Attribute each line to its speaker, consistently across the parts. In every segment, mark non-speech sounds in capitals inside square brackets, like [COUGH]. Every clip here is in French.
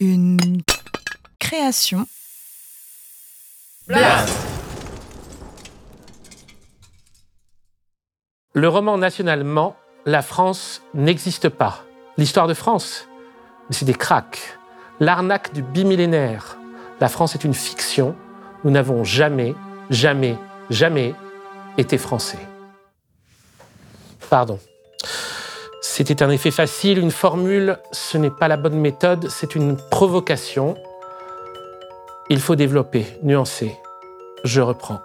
Speaker 1: Une création.
Speaker 2: Le roman nationalement, La France n'existe pas. L'histoire de France, mais c'est des cracks. L'arnaque du bimillénaire. La France est une fiction. Nous n'avons jamais, jamais, jamais été français. Pardon. C'était un effet facile, une formule, ce n'est pas la bonne méthode, c'est une provocation. Il faut développer, nuancer. Je reprends.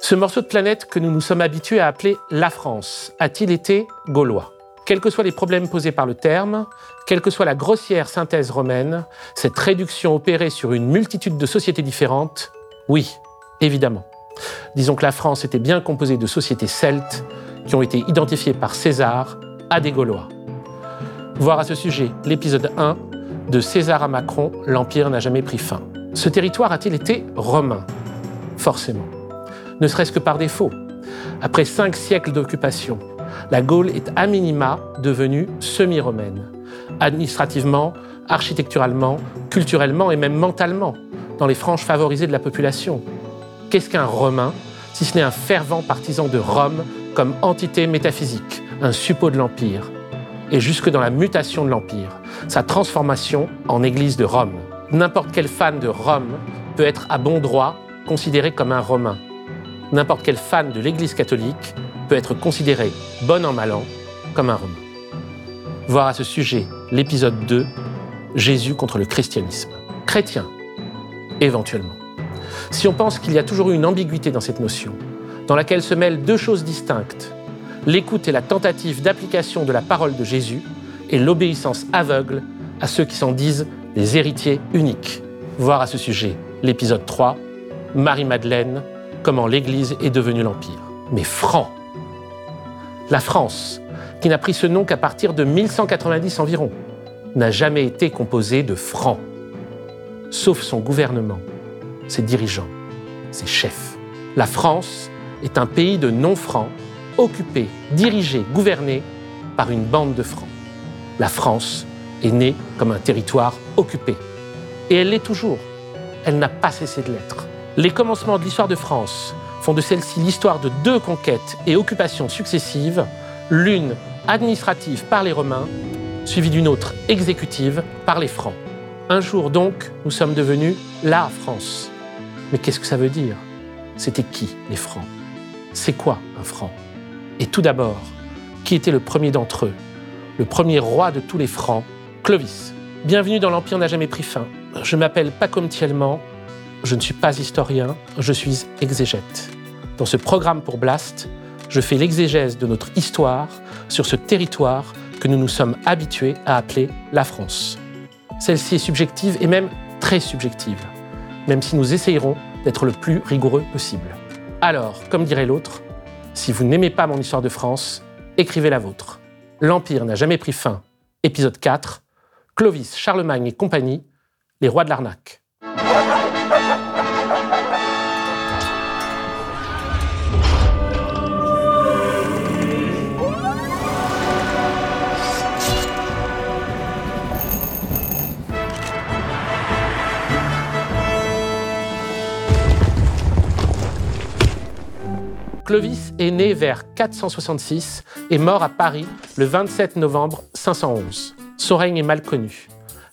Speaker 2: Ce morceau de planète que nous nous sommes habitués à appeler la France a-t-il été gaulois? Quels que soient les problèmes posés par le terme, quelle que soit la grossière synthèse romaine, cette réduction opérée sur une multitude de sociétés différentes, oui, évidemment. Disons que la France était bien composée de sociétés celtes qui ont été identifiées par César à des Gaulois. Voir à ce sujet l'épisode 1 de César à Macron, l'Empire n'a jamais pris fin. Ce territoire a-t-il été romain? Forcément. Ne serait-ce que par défaut. Après cinq siècles d'occupation, la Gaule est à minima devenue semi-romaine. Administrativement, architecturalement, culturellement et même mentalement, dans les franges favorisées de la population. Qu'est-ce qu'un Romain, si ce n'est un fervent partisan de Rome comme entité métaphysique, un suppôt de l'Empire, et jusque dans la mutation de l'Empire, sa transformation en Église de Rome. N'importe quel fan de Rome peut être à bon droit considéré comme un Romain. N'importe quel fan de l'Église catholique peut être considéré, bon an mal an, comme un Romain. Voir à ce sujet l'épisode 2, Jésus contre le christianisme. Chrétien, éventuellement. Si on pense qu'il y a toujours eu une ambiguïté dans cette notion, dans laquelle se mêlent deux choses distinctes, l'écoute et la tentative d'application de la parole de Jésus et l'obéissance aveugle à ceux qui s'en disent les héritiers uniques. Voir à ce sujet l'épisode 3, Marie-Madeleine, comment l'Église est devenue l'Empire. Mais franc. La France, qui n'a pris ce nom qu'à partir de 1190 environ, n'a jamais été composée de francs, sauf son gouvernement, ses dirigeants, ses chefs. La France est un pays de non-francs occupé, dirigé, gouverné par une bande de Francs. La France est née comme un territoire occupé. Et elle l'est toujours. Elle n'a pas cessé de l'être. Les commencements de l'histoire de France font de celle-ci l'histoire de deux conquêtes et occupations successives, l'une administrative par les Romains, suivie d'une autre exécutive par les Francs. Un jour donc, nous sommes devenus la France. Mais qu'est-ce que ça veut dire? C'était qui les Francs? C'est quoi un Franc? Et tout d'abord, qui était le premier d'entre eux? Le premier roi de tous les Francs, Clovis. Bienvenue dans l'Empire n'a jamais pris fin. Je m'appelle Thielman, je ne suis pas historien, je suis exégète. Dans ce programme pour Blast, je fais l'exégèse de notre histoire sur ce territoire que nous nous sommes habitués à appeler la France. Celle-ci est subjective et même très subjective, même si nous essayerons d'être le plus rigoureux possible. Alors, comme dirait l'autre, si vous n'aimez pas mon histoire de France, écrivez la vôtre. L'Empire n'a jamais pris fin. Épisode 4. Clovis, Charlemagne et compagnie, les rois de l'arnaque. Clovis est né vers 466 et mort à Paris le 27 novembre 511. Son règne est mal connu.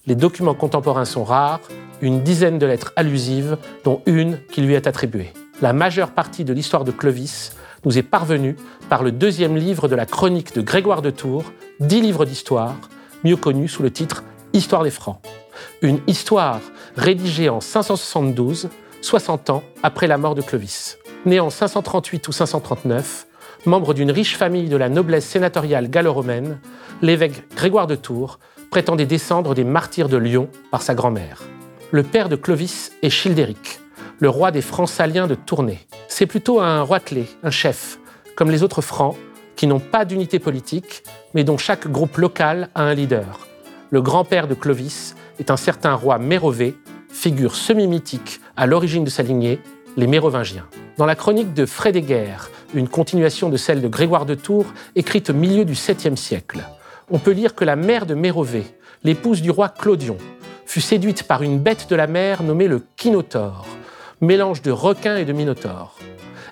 Speaker 2: Les documents contemporains sont rares, une dizaine de lettres allusives, dont une qui lui est attribuée. La majeure partie de l'histoire de Clovis nous est parvenue par le deuxième livre de la chronique de Grégoire de Tours, dix livres d'histoire, mieux connu sous le titre Histoire des Francs. Une histoire rédigée en 572, 60 ans après la mort de Clovis né en 538 ou 539, membre d'une riche famille de la noblesse sénatoriale gallo-romaine, l'évêque Grégoire de Tours prétendait descendre des martyrs de Lyon par sa grand-mère. Le père de Clovis est Childéric, le roi des Francs saliens de Tournai. C'est plutôt un roitelet, un chef, comme les autres Francs, qui n'ont pas d'unité politique, mais dont chaque groupe local a un leader. Le grand-père de Clovis est un certain roi Mérové, figure semi-mythique à l'origine de sa lignée, les Mérovingiens. Dans la chronique de Frédéguerre, une continuation de celle de Grégoire de Tours, écrite au milieu du 7e siècle, on peut lire que la mère de Mérové, l'épouse du roi Clodion, fut séduite par une bête de la mer nommée le Kinotaure, mélange de requin et de minotaure.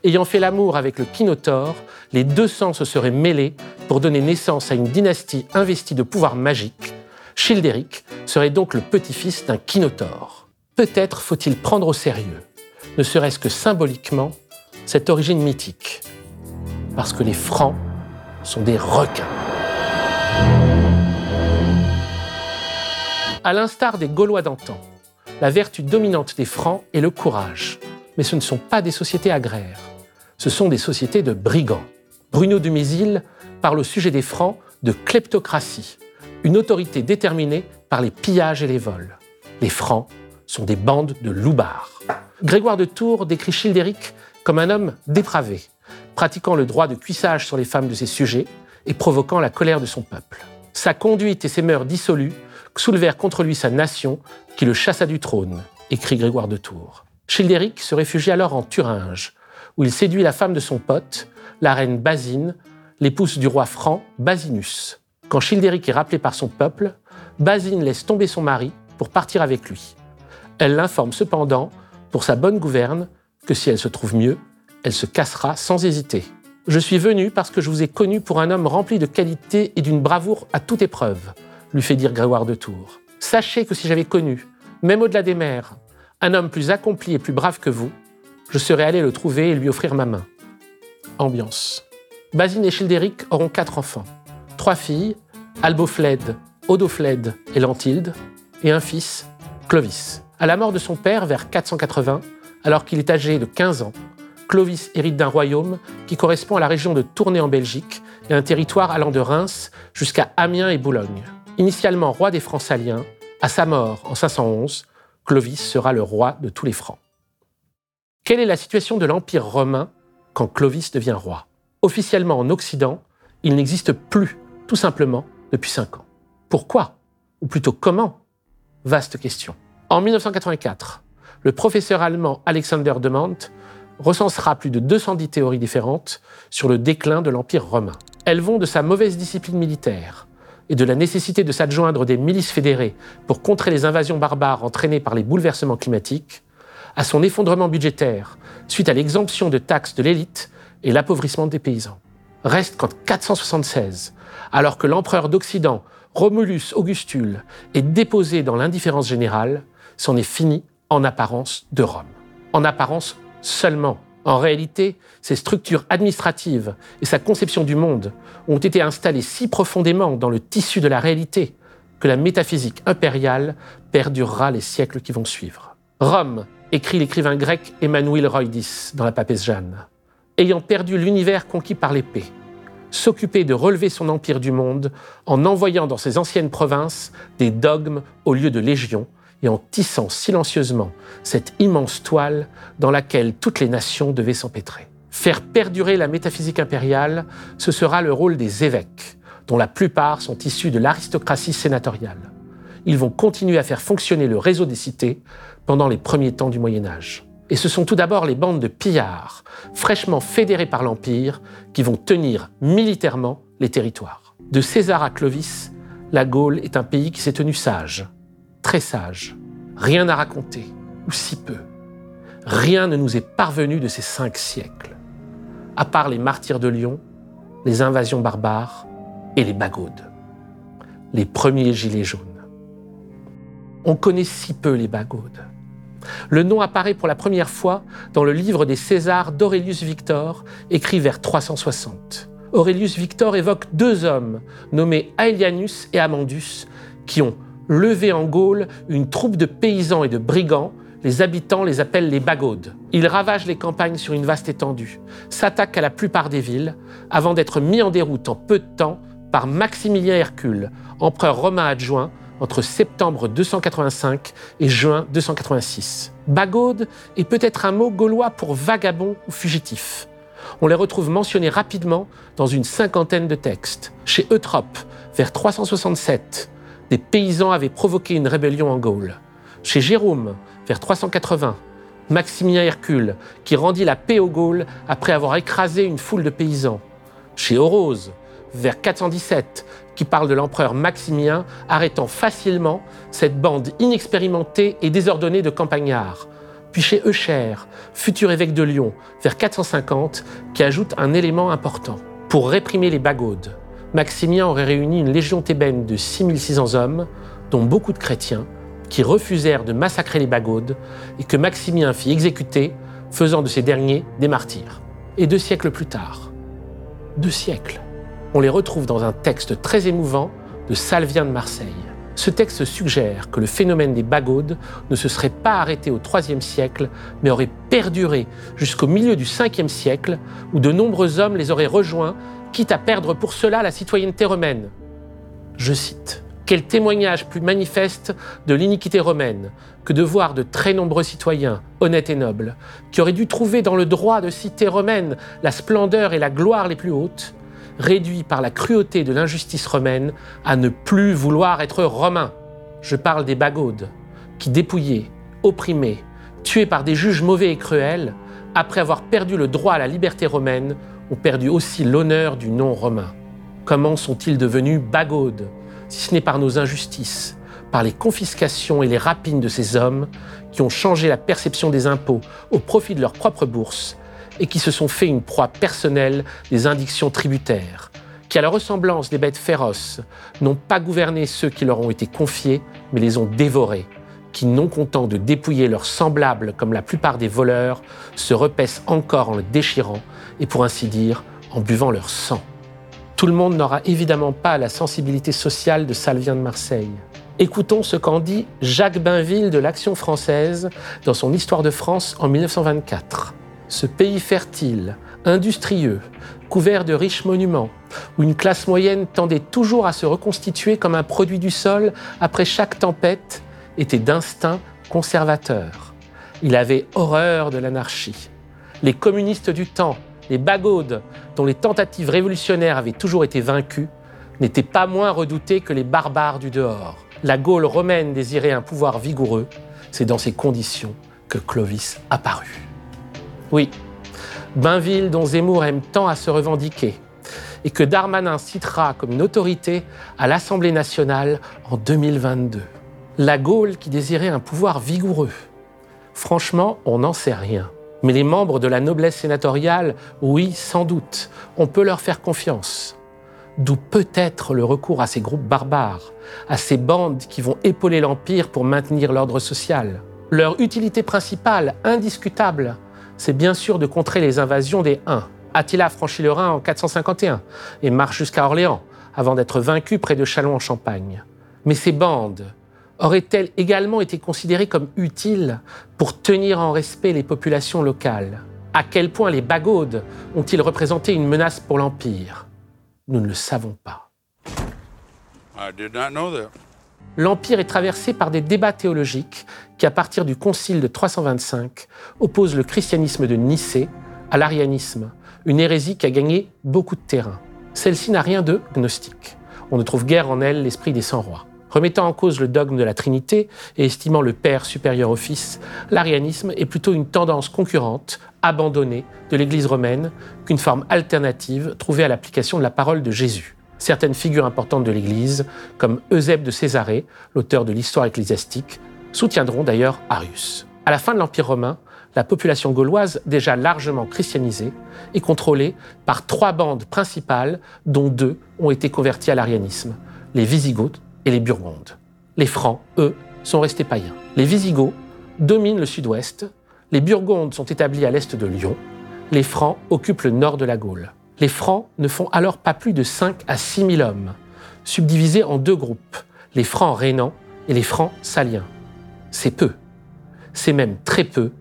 Speaker 2: Ayant fait l'amour avec le Kinotaure, les deux sangs se seraient mêlés pour donner naissance à une dynastie investie de pouvoirs magiques. Childéric serait donc le petit-fils d'un Kinotaure. Peut-être faut-il prendre au sérieux, ne serait-ce que symboliquement, cette origine mythique. Parce que les Francs sont des requins. À l'instar des Gaulois d'antan, la vertu dominante des Francs est le courage. Mais ce ne sont pas des sociétés agraires, ce sont des sociétés de brigands. Bruno Dumézil parle au sujet des Francs de kleptocratie, une autorité déterminée par les pillages et les vols. Les Francs sont des bandes de loupards. Grégoire de Tours décrit Childéric comme un homme dépravé, pratiquant le droit de cuissage sur les femmes de ses sujets et provoquant la colère de son peuple. Sa conduite et ses mœurs dissolues soulevèrent contre lui sa nation, qui le chassa du trône, écrit Grégoire de Tours. Childéric se réfugie alors en Thuringe, où il séduit la femme de son pote, la reine Basine, l'épouse du roi franc Basinus. Quand Childéric est rappelé par son peuple, Basine laisse tomber son mari pour partir avec lui. Elle l'informe cependant, pour sa bonne gouverne, que si elle se trouve mieux, elle se cassera sans hésiter. Je suis venu parce que je vous ai connu pour un homme rempli de qualité et d'une bravoure à toute épreuve, lui fait dire Grégoire de Tours. Sachez que si j'avais connu, même au-delà des mers, un homme plus accompli et plus brave que vous, je serais allé le trouver et lui offrir ma main. Ambiance. Basine et Childéric auront quatre enfants. Trois filles, Albofled, Odofled et Lantilde, et un fils, Clovis. À la mort de son père vers 480, alors qu'il est âgé de 15 ans, Clovis hérite d'un royaume qui correspond à la région de Tournai en Belgique et un territoire allant de Reims jusqu'à Amiens et Boulogne. Initialement roi des Francs saliens, à sa mort en 511, Clovis sera le roi de tous les Francs. Quelle est la situation de l'Empire romain quand Clovis devient roi? Officiellement en Occident, il n'existe plus, tout simplement, depuis cinq ans. Pourquoi? Ou plutôt comment? Vaste question. En 1984, le professeur allemand Alexander de recensera plus de 210 théories différentes sur le déclin de l'Empire romain. Elles vont de sa mauvaise discipline militaire et de la nécessité de s'adjoindre des milices fédérées pour contrer les invasions barbares entraînées par les bouleversements climatiques, à son effondrement budgétaire suite à l'exemption de taxes de l'élite et l'appauvrissement des paysans. Reste qu'en 476, alors que l'empereur d'Occident, Romulus Augustule, est déposé dans l'indifférence générale, c'en est fini en apparence de Rome. En apparence seulement. En réalité, ses structures administratives et sa conception du monde ont été installées si profondément dans le tissu de la réalité que la métaphysique impériale perdurera les siècles qui vont suivre. Rome, écrit l'écrivain grec Emmanuel Roydis dans la papesse Jeanne, ayant perdu l'univers conquis par l'épée, s'occuper de relever son empire du monde en envoyant dans ses anciennes provinces des dogmes au lieu de légions, et en tissant silencieusement cette immense toile dans laquelle toutes les nations devaient s'empêtrer. Faire perdurer la métaphysique impériale, ce sera le rôle des évêques, dont la plupart sont issus de l'aristocratie sénatoriale. Ils vont continuer à faire fonctionner le réseau des cités pendant les premiers temps du Moyen Âge. Et ce sont tout d'abord les bandes de pillards, fraîchement fédérées par l'Empire, qui vont tenir militairement les territoires. De César à Clovis, la Gaule est un pays qui s'est tenu sage, très sage. Rien à raconter, ou si peu. Rien ne nous est parvenu de ces cinq siècles, à part les martyrs de Lyon, les invasions barbares et les bagaudes, les premiers gilets jaunes. On connaît si peu les bagaudes. Le nom apparaît pour la première fois dans le livre des Césars d'Aurelius Victor, écrit vers 360. Aurelius Victor évoque deux hommes nommés Aelianus et Amandus qui ont levé en Gaule une troupe de paysans et de brigands. Les habitants les appellent les bagaudes. Ils ravagent les campagnes sur une vaste étendue, s'attaquent à la plupart des villes, avant d'être mis en déroute en peu de temps par Maximilien Hercule, empereur romain adjoint, entre septembre 285 et juin 286. Bagaude est peut-être un mot gaulois pour vagabond ou fugitif. On les retrouve mentionnés rapidement dans une cinquantaine de textes. Chez Eutrope, vers 367, des paysans avaient provoqué une rébellion en Gaule. Chez Jérôme, vers 380, Maximilien Hercule, qui rendit la paix aux Gaules après avoir écrasé une foule de paysans. Chez Orose, vers 417, qui parle de l'empereur Maximien arrêtant facilement cette bande inexpérimentée et désordonnée de campagnards. Puis chez Eucher, futur évêque de Lyon, vers 450, qui ajoute un élément important. Pour réprimer les bagaudes, Maximien aurait réuni une légion thébaine de 6600 hommes, dont beaucoup de chrétiens, qui refusèrent de massacrer les bagaudes et que Maximien fit exécuter, faisant de ces derniers des martyrs. Et deux siècles plus tard, deux siècles, on les retrouve dans un texte très émouvant de Salvien de Marseille. Ce texte suggère que le phénomène des bagaudes ne se serait pas arrêté au IIIe siècle, mais aurait perduré jusqu'au milieu du Ve siècle, où de nombreux hommes les auraient rejoints, quitte à perdre pour cela la citoyenneté romaine. Je cite Quel témoignage plus manifeste de l'iniquité romaine que de voir de très nombreux citoyens, honnêtes et nobles, qui auraient dû trouver dans le droit de cité romaine la splendeur et la gloire les plus hautes, réduit par la cruauté de l'injustice romaine à ne plus vouloir être romain. Je parle des bagaudes, qui dépouillés, opprimés, tués par des juges mauvais et cruels, après avoir perdu le droit à la liberté romaine, ont perdu aussi l'honneur du nom romain. Comment sont-ils devenus bagaudes, si ce n'est par nos injustices, par les confiscations et les rapines de ces hommes qui ont changé la perception des impôts au profit de leur propre bourse et qui se sont fait une proie personnelle des indictions tributaires, qui, à la ressemblance des bêtes féroces, n'ont pas gouverné ceux qui leur ont été confiés, mais les ont dévorés, qui, non contents de dépouiller leurs semblables comme la plupart des voleurs, se repaissent encore en le déchirant et, pour ainsi dire, en buvant leur sang. Tout le monde n'aura évidemment pas la sensibilité sociale de Salvien de Marseille. Écoutons ce qu'en dit Jacques Bainville de l'Action française dans son Histoire de France en 1924 ce pays fertile, industrieux, couvert de riches monuments, où une classe moyenne tendait toujours à se reconstituer comme un produit du sol après chaque tempête, était d'instinct conservateur. Il avait horreur de l'anarchie. Les communistes du temps, les bagaudes, dont les tentatives révolutionnaires avaient toujours été vaincues, n'étaient pas moins redoutés que les barbares du dehors. La Gaule romaine désirait un pouvoir vigoureux. C'est dans ces conditions que Clovis apparut. Oui, Bainville dont Zemmour aime tant à se revendiquer, et que Darmanin citera comme une autorité à l'Assemblée nationale en 2022. La Gaule qui désirait un pouvoir vigoureux. Franchement, on n'en sait rien. Mais les membres de la noblesse sénatoriale, oui, sans doute, on peut leur faire confiance. D'où peut-être le recours à ces groupes barbares, à ces bandes qui vont épauler l'Empire pour maintenir l'ordre social. Leur utilité principale, indiscutable, c'est bien sûr de contrer les invasions des Huns. Attila franchit le Rhin en 451 et marche jusqu'à Orléans avant d'être vaincu près de Châlons en Champagne. Mais ces bandes auraient-elles également été considérées comme utiles pour tenir en respect les populations locales? À quel point les bagaudes ont-ils représenté une menace pour l'Empire? Nous ne le savons pas. L'Empire est traversé par des débats théologiques qui, à partir du Concile de 325, opposent le christianisme de Nicée à l'arianisme, une hérésie qui a gagné beaucoup de terrain. Celle-ci n'a rien de gnostique. On ne trouve guère en elle l'esprit des cent rois. Remettant en cause le dogme de la Trinité et estimant le Père supérieur au Fils, l'arianisme est plutôt une tendance concurrente, abandonnée de l'Église romaine, qu'une forme alternative trouvée à l'application de la parole de Jésus certaines figures importantes de l'Église, comme Eusèbe de Césarée, l'auteur de l'histoire ecclésiastique, soutiendront d'ailleurs Arius. À la fin de l'Empire romain, la population gauloise, déjà largement christianisée, est contrôlée par trois bandes principales, dont deux ont été converties à l'arianisme, les Wisigoths et les Burgondes. Les Francs, eux, sont restés païens. Les Wisigoths dominent le sud-ouest, les Burgondes sont établis à l'est de Lyon, les Francs occupent le nord de la Gaule. Les Francs ne font alors pas plus de 5 à 6 000 hommes, subdivisés en deux groupes, les Francs rénans et les Francs saliens. C'est peu. C'est même très peu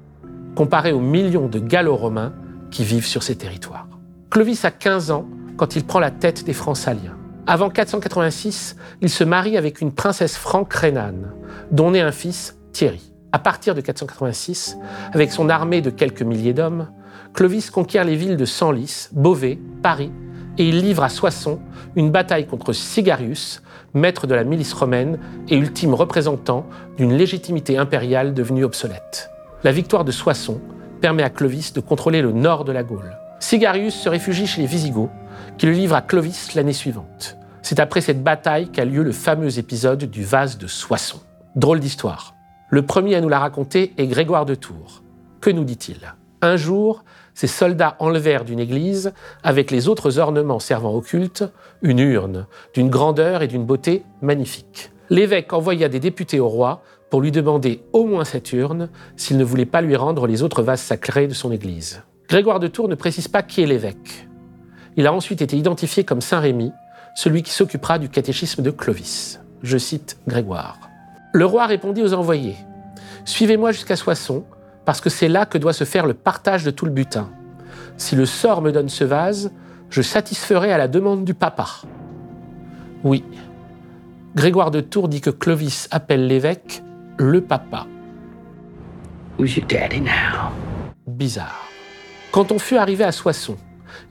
Speaker 2: comparé aux millions de Gallo-Romains qui vivent sur ces territoires. Clovis a 15 ans quand il prend la tête des Francs saliens. Avant 486, il se marie avec une princesse franque rhénane, dont naît un fils, Thierry. À partir de 486, avec son armée de quelques milliers d'hommes, Clovis conquiert les villes de Senlis, Beauvais, Paris, et il livre à Soissons une bataille contre Sigarius, maître de la milice romaine et ultime représentant d'une légitimité impériale devenue obsolète. La victoire de Soissons permet à Clovis de contrôler le nord de la Gaule. Sigarius se réfugie chez les Visigoths, qui le livre à Clovis l'année suivante. C'est après cette bataille qu'a lieu le fameux épisode du vase de Soissons. Drôle d'histoire. Le premier à nous la raconter est Grégoire de Tours. Que nous dit-il? Un jour, ces soldats enlevèrent d'une église, avec les autres ornements servant au culte, une urne d'une grandeur et d'une beauté magnifique. L'évêque envoya des députés au roi pour lui demander au moins cette urne s'il ne voulait pas lui rendre les autres vases sacrés de son église. Grégoire de Tours ne précise pas qui est l'évêque. Il a ensuite été identifié comme Saint Rémy, celui qui s'occupera du catéchisme de Clovis. Je cite Grégoire. Le roi répondit aux envoyés Suivez-moi jusqu'à Soissons, parce que c'est là que doit se faire le partage de tout le butin. Si le sort me donne ce vase, je satisferai à la demande du papa. Oui, Grégoire de Tours dit que Clovis appelle l'évêque le papa.
Speaker 3: Who's your daddy now?
Speaker 2: Bizarre. Quand on fut arrivé à Soissons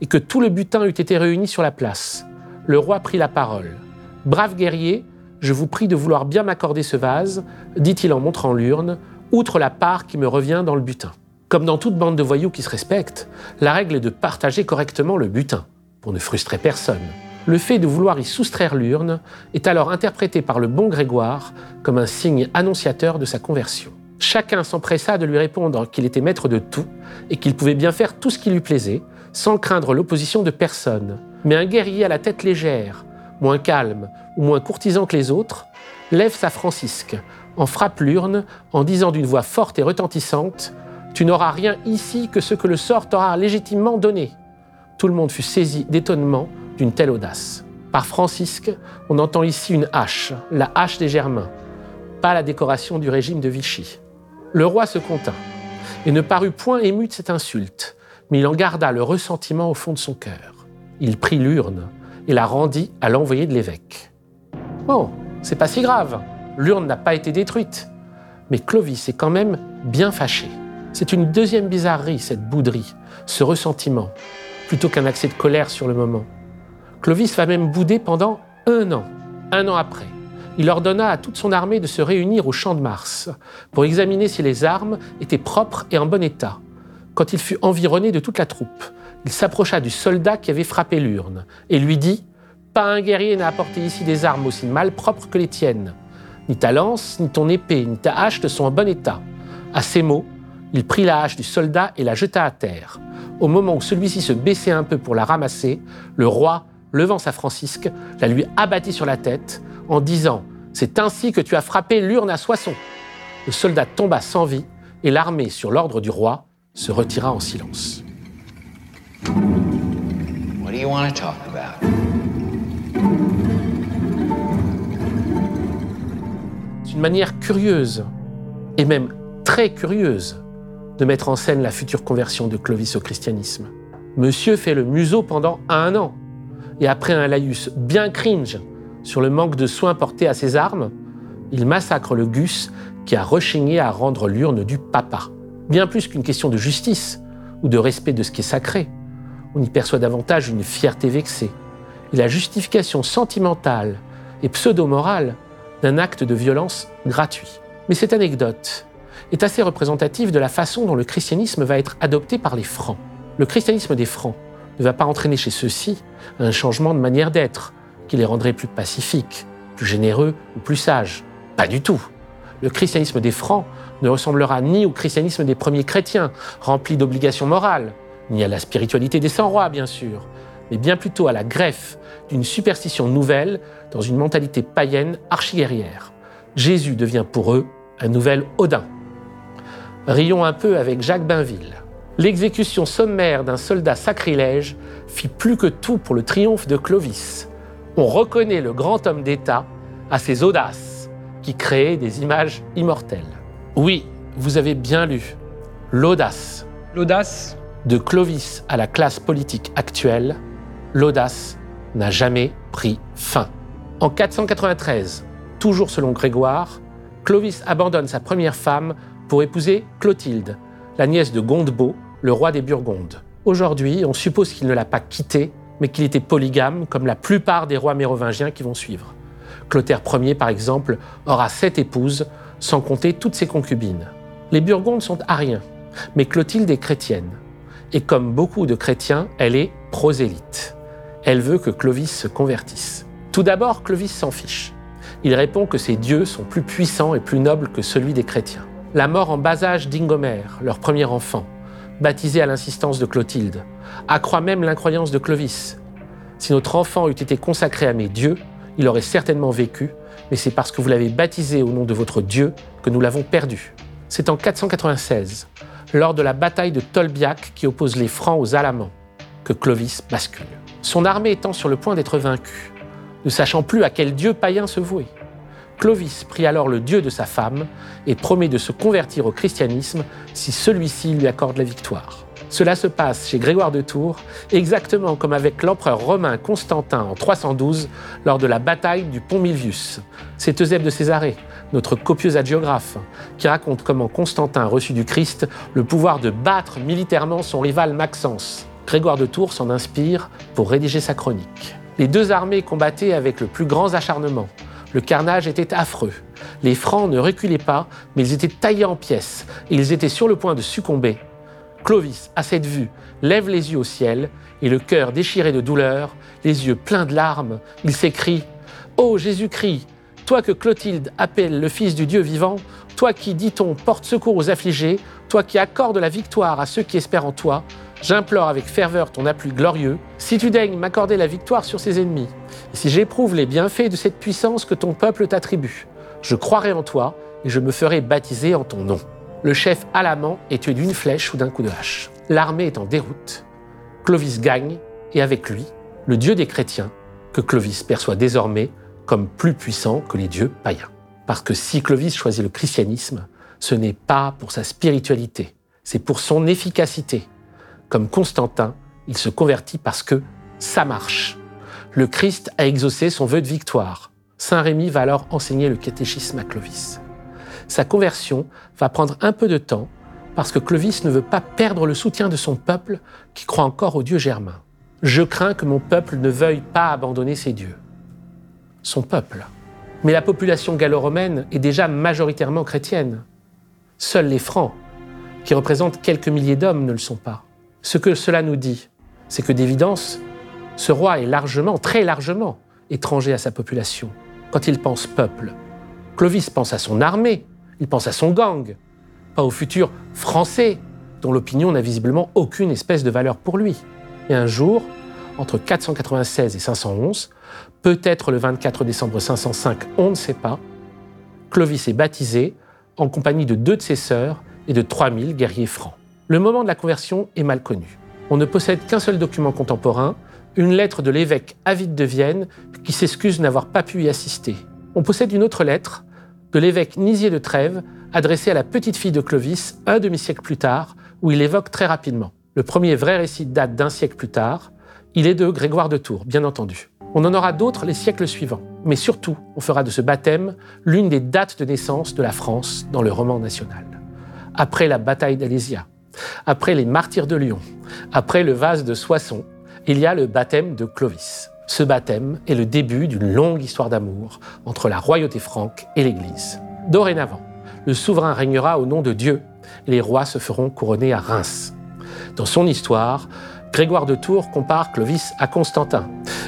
Speaker 2: et que tout le butin eut été réuni sur la place, le roi prit la parole. Brave guerrier, je vous prie de vouloir bien m'accorder ce vase, dit-il en montrant l'urne, outre la part qui me revient dans le butin. Comme dans toute bande de voyous qui se respecte, la règle est de partager correctement le butin, pour ne frustrer personne. Le fait de vouloir y soustraire l'urne est alors interprété par le bon Grégoire comme un signe annonciateur de sa conversion. Chacun s'empressa de lui répondre qu'il était maître de tout et qu'il pouvait bien faire tout ce qui lui plaisait, sans craindre l'opposition de personne. Mais un guerrier à la tête légère, moins calme ou moins courtisan que les autres, lève sa francisque, en frappe l'urne, en disant d'une voix forte et retentissante Tu n'auras rien ici que ce que le sort t'aura légitimement donné. Tout le monde fut saisi d'étonnement d'une telle audace. Par francisque, on entend ici une hache, la hache des Germains, pas la décoration du régime de Vichy. Le roi se contint et ne parut point ému de cette insulte, mais il en garda le ressentiment au fond de son cœur. Il prit l'urne et la rendit à l'envoyé de l'évêque. Bon, c'est pas si grave, l'urne n'a pas été détruite. Mais Clovis est quand même bien fâché. C'est une deuxième bizarrerie, cette bouderie, ce ressentiment, plutôt qu'un accès de colère sur le moment. Clovis va même bouder pendant un an. Un an après, il ordonna à toute son armée de se réunir au champ de Mars pour examiner si les armes étaient propres et en bon état. Quand il fut environné de toute la troupe, il s'approcha du soldat qui avait frappé l'urne et lui dit Pas un guerrier n'a apporté ici des armes aussi malpropres que les tiennes. Ni ta lance, ni ton épée, ni ta hache ne sont en bon état. À ces mots, il prit la hache du soldat et la jeta à terre. Au moment où celui-ci se baissait un peu pour la ramasser, le roi, levant sa francisque, la lui abattit sur la tête en disant C'est ainsi que tu as frappé l'urne à Soissons. Le soldat tomba sans vie et l'armée, sur l'ordre du roi, se retira en silence.
Speaker 3: What do you want to talk about?
Speaker 2: C'est une manière curieuse, et même très curieuse, de mettre en scène la future conversion de Clovis au christianisme. Monsieur fait le museau pendant un an, et après un laïus bien cringe sur le manque de soins portés à ses armes, il massacre le Gus qui a rechigné à rendre l'urne du papa. Bien plus qu'une question de justice ou de respect de ce qui est sacré, on y perçoit davantage une fierté vexée et la justification sentimentale et pseudo-morale d'un acte de violence gratuit. Mais cette anecdote est assez représentative de la façon dont le christianisme va être adopté par les Francs. Le christianisme des Francs ne va pas entraîner chez ceux-ci un changement de manière d'être les rendrait plus pacifiques, plus généreux ou plus sages. Pas du tout. Le christianisme des Francs ne ressemblera ni au christianisme des premiers chrétiens, remplis d'obligations morales, ni à la spiritualité des sans-rois, bien sûr, mais bien plutôt à la greffe d'une superstition nouvelle dans une mentalité païenne archi-guerrière. Jésus devient pour eux un nouvel Odin. Rions un peu avec Jacques Bainville. L'exécution sommaire d'un soldat sacrilège fit plus que tout pour le triomphe de Clovis. On reconnaît le grand homme d'État à ses audaces qui créaient des images immortelles. Oui, vous avez bien lu. L'audace.
Speaker 4: L'audace
Speaker 2: De Clovis à la classe politique actuelle, l'audace n'a jamais pris fin. En 493, toujours selon Grégoire, Clovis abandonne sa première femme pour épouser Clotilde, la nièce de Gondebaud, le roi des Burgondes. Aujourd'hui, on suppose qu'il ne l'a pas quittée, mais qu'il était polygame, comme la plupart des rois mérovingiens qui vont suivre. Clotaire Ier, par exemple, aura sept épouses, sans compter toutes ses concubines. Les Burgondes sont ariens, mais Clotilde est chrétienne. Et comme beaucoup de chrétiens, elle est prosélyte. Elle veut que Clovis se convertisse. Tout d'abord, Clovis s'en fiche. Il répond que ses dieux sont plus puissants et plus nobles que celui des chrétiens. La mort en bas âge d'Ingomère, leur premier enfant, baptisé à l'insistance de Clotilde, accroît même l'incroyance de Clovis. Si notre enfant eût été consacré à mes dieux, il aurait certainement vécu, mais c'est parce que vous l'avez baptisé au nom de votre Dieu que nous l'avons perdu. C'est en 496, lors de la bataille de Tolbiac qui oppose les Francs aux Alamans, que Clovis bascule. Son armée étant sur le point d'être vaincue, ne sachant plus à quel dieu païen se vouer. Clovis prie alors le dieu de sa femme et promet de se convertir au christianisme si celui-ci lui accorde la victoire. Cela se passe chez Grégoire de Tours, exactement comme avec l'empereur romain Constantin en 312 lors de la bataille du pont Milvius. C'est Eusèbe de Césarée, notre copieux hagiographe, qui raconte comment Constantin reçut du Christ le pouvoir de battre militairement son rival Maxence. Grégoire de Tours s'en inspire pour rédiger sa chronique. Les deux armées combattaient avec le plus grand acharnement. Le carnage était affreux. Les Francs ne reculaient pas, mais ils étaient taillés en pièces ils étaient sur le point de succomber. Clovis, à cette vue, lève les yeux au ciel et le cœur déchiré de douleur, les yeux pleins de larmes, il s'écrie Ô Jésus-Christ, toi que Clotilde appelle le Fils du Dieu vivant, toi qui, dit-on, porte secours aux affligés, toi qui accordes la victoire à ceux qui espèrent en toi, J'implore avec ferveur ton appui glorieux, si tu daignes m'accorder la victoire sur ses ennemis, et si j'éprouve les bienfaits de cette puissance que ton peuple t'attribue, je croirai en toi et je me ferai baptiser en ton nom. Le chef Alamand est tué d'une flèche ou d'un coup de hache. L'armée est en déroute. Clovis gagne, et avec lui, le Dieu des chrétiens, que Clovis perçoit désormais comme plus puissant que les dieux païens. Parce que si Clovis choisit le christianisme, ce n'est pas pour sa spiritualité, c'est pour son efficacité, comme Constantin, il se convertit parce que ça marche. Le Christ a exaucé son vœu de victoire. Saint Rémy va alors enseigner le catéchisme à Clovis. Sa conversion va prendre un peu de temps parce que Clovis ne veut pas perdre le soutien de son peuple qui croit encore au Dieu germain. Je crains que mon peuple ne veuille pas abandonner ses dieux. Son peuple. Mais la population gallo-romaine est déjà majoritairement chrétienne. Seuls les Francs, qui représentent quelques milliers d'hommes, ne le sont pas. Ce que cela nous dit, c'est que d'évidence, ce roi est largement, très largement, étranger à sa population. Quand il pense peuple, Clovis pense à son armée, il pense à son gang, pas au futur français, dont l'opinion n'a visiblement aucune espèce de valeur pour lui. Et un jour, entre 496 et 511, peut-être le 24 décembre 505, on ne sait pas, Clovis est baptisé en compagnie de deux de ses sœurs et de 3000 guerriers francs. Le moment de la conversion est mal connu. On ne possède qu'un seul document contemporain, une lettre de l'évêque Avide de Vienne qui s'excuse n'avoir pas pu y assister. On possède une autre lettre de l'évêque Nisier de Trèves adressée à la petite fille de Clovis un demi-siècle plus tard, où il évoque très rapidement. Le premier vrai récit date d'un siècle plus tard. Il est de Grégoire de Tours, bien entendu. On en aura d'autres les siècles suivants. Mais surtout, on fera de ce baptême l'une des dates de naissance de la France dans le roman national. Après la bataille d'Alésia, après les martyrs de Lyon, après le vase de Soissons, il y a le baptême de Clovis. Ce baptême est le début d'une longue histoire d'amour entre la royauté franque et l'Église. Dorénavant, le souverain régnera au nom de Dieu et les rois se feront couronner à Reims. Dans son histoire, Grégoire de Tours compare Clovis à Constantin.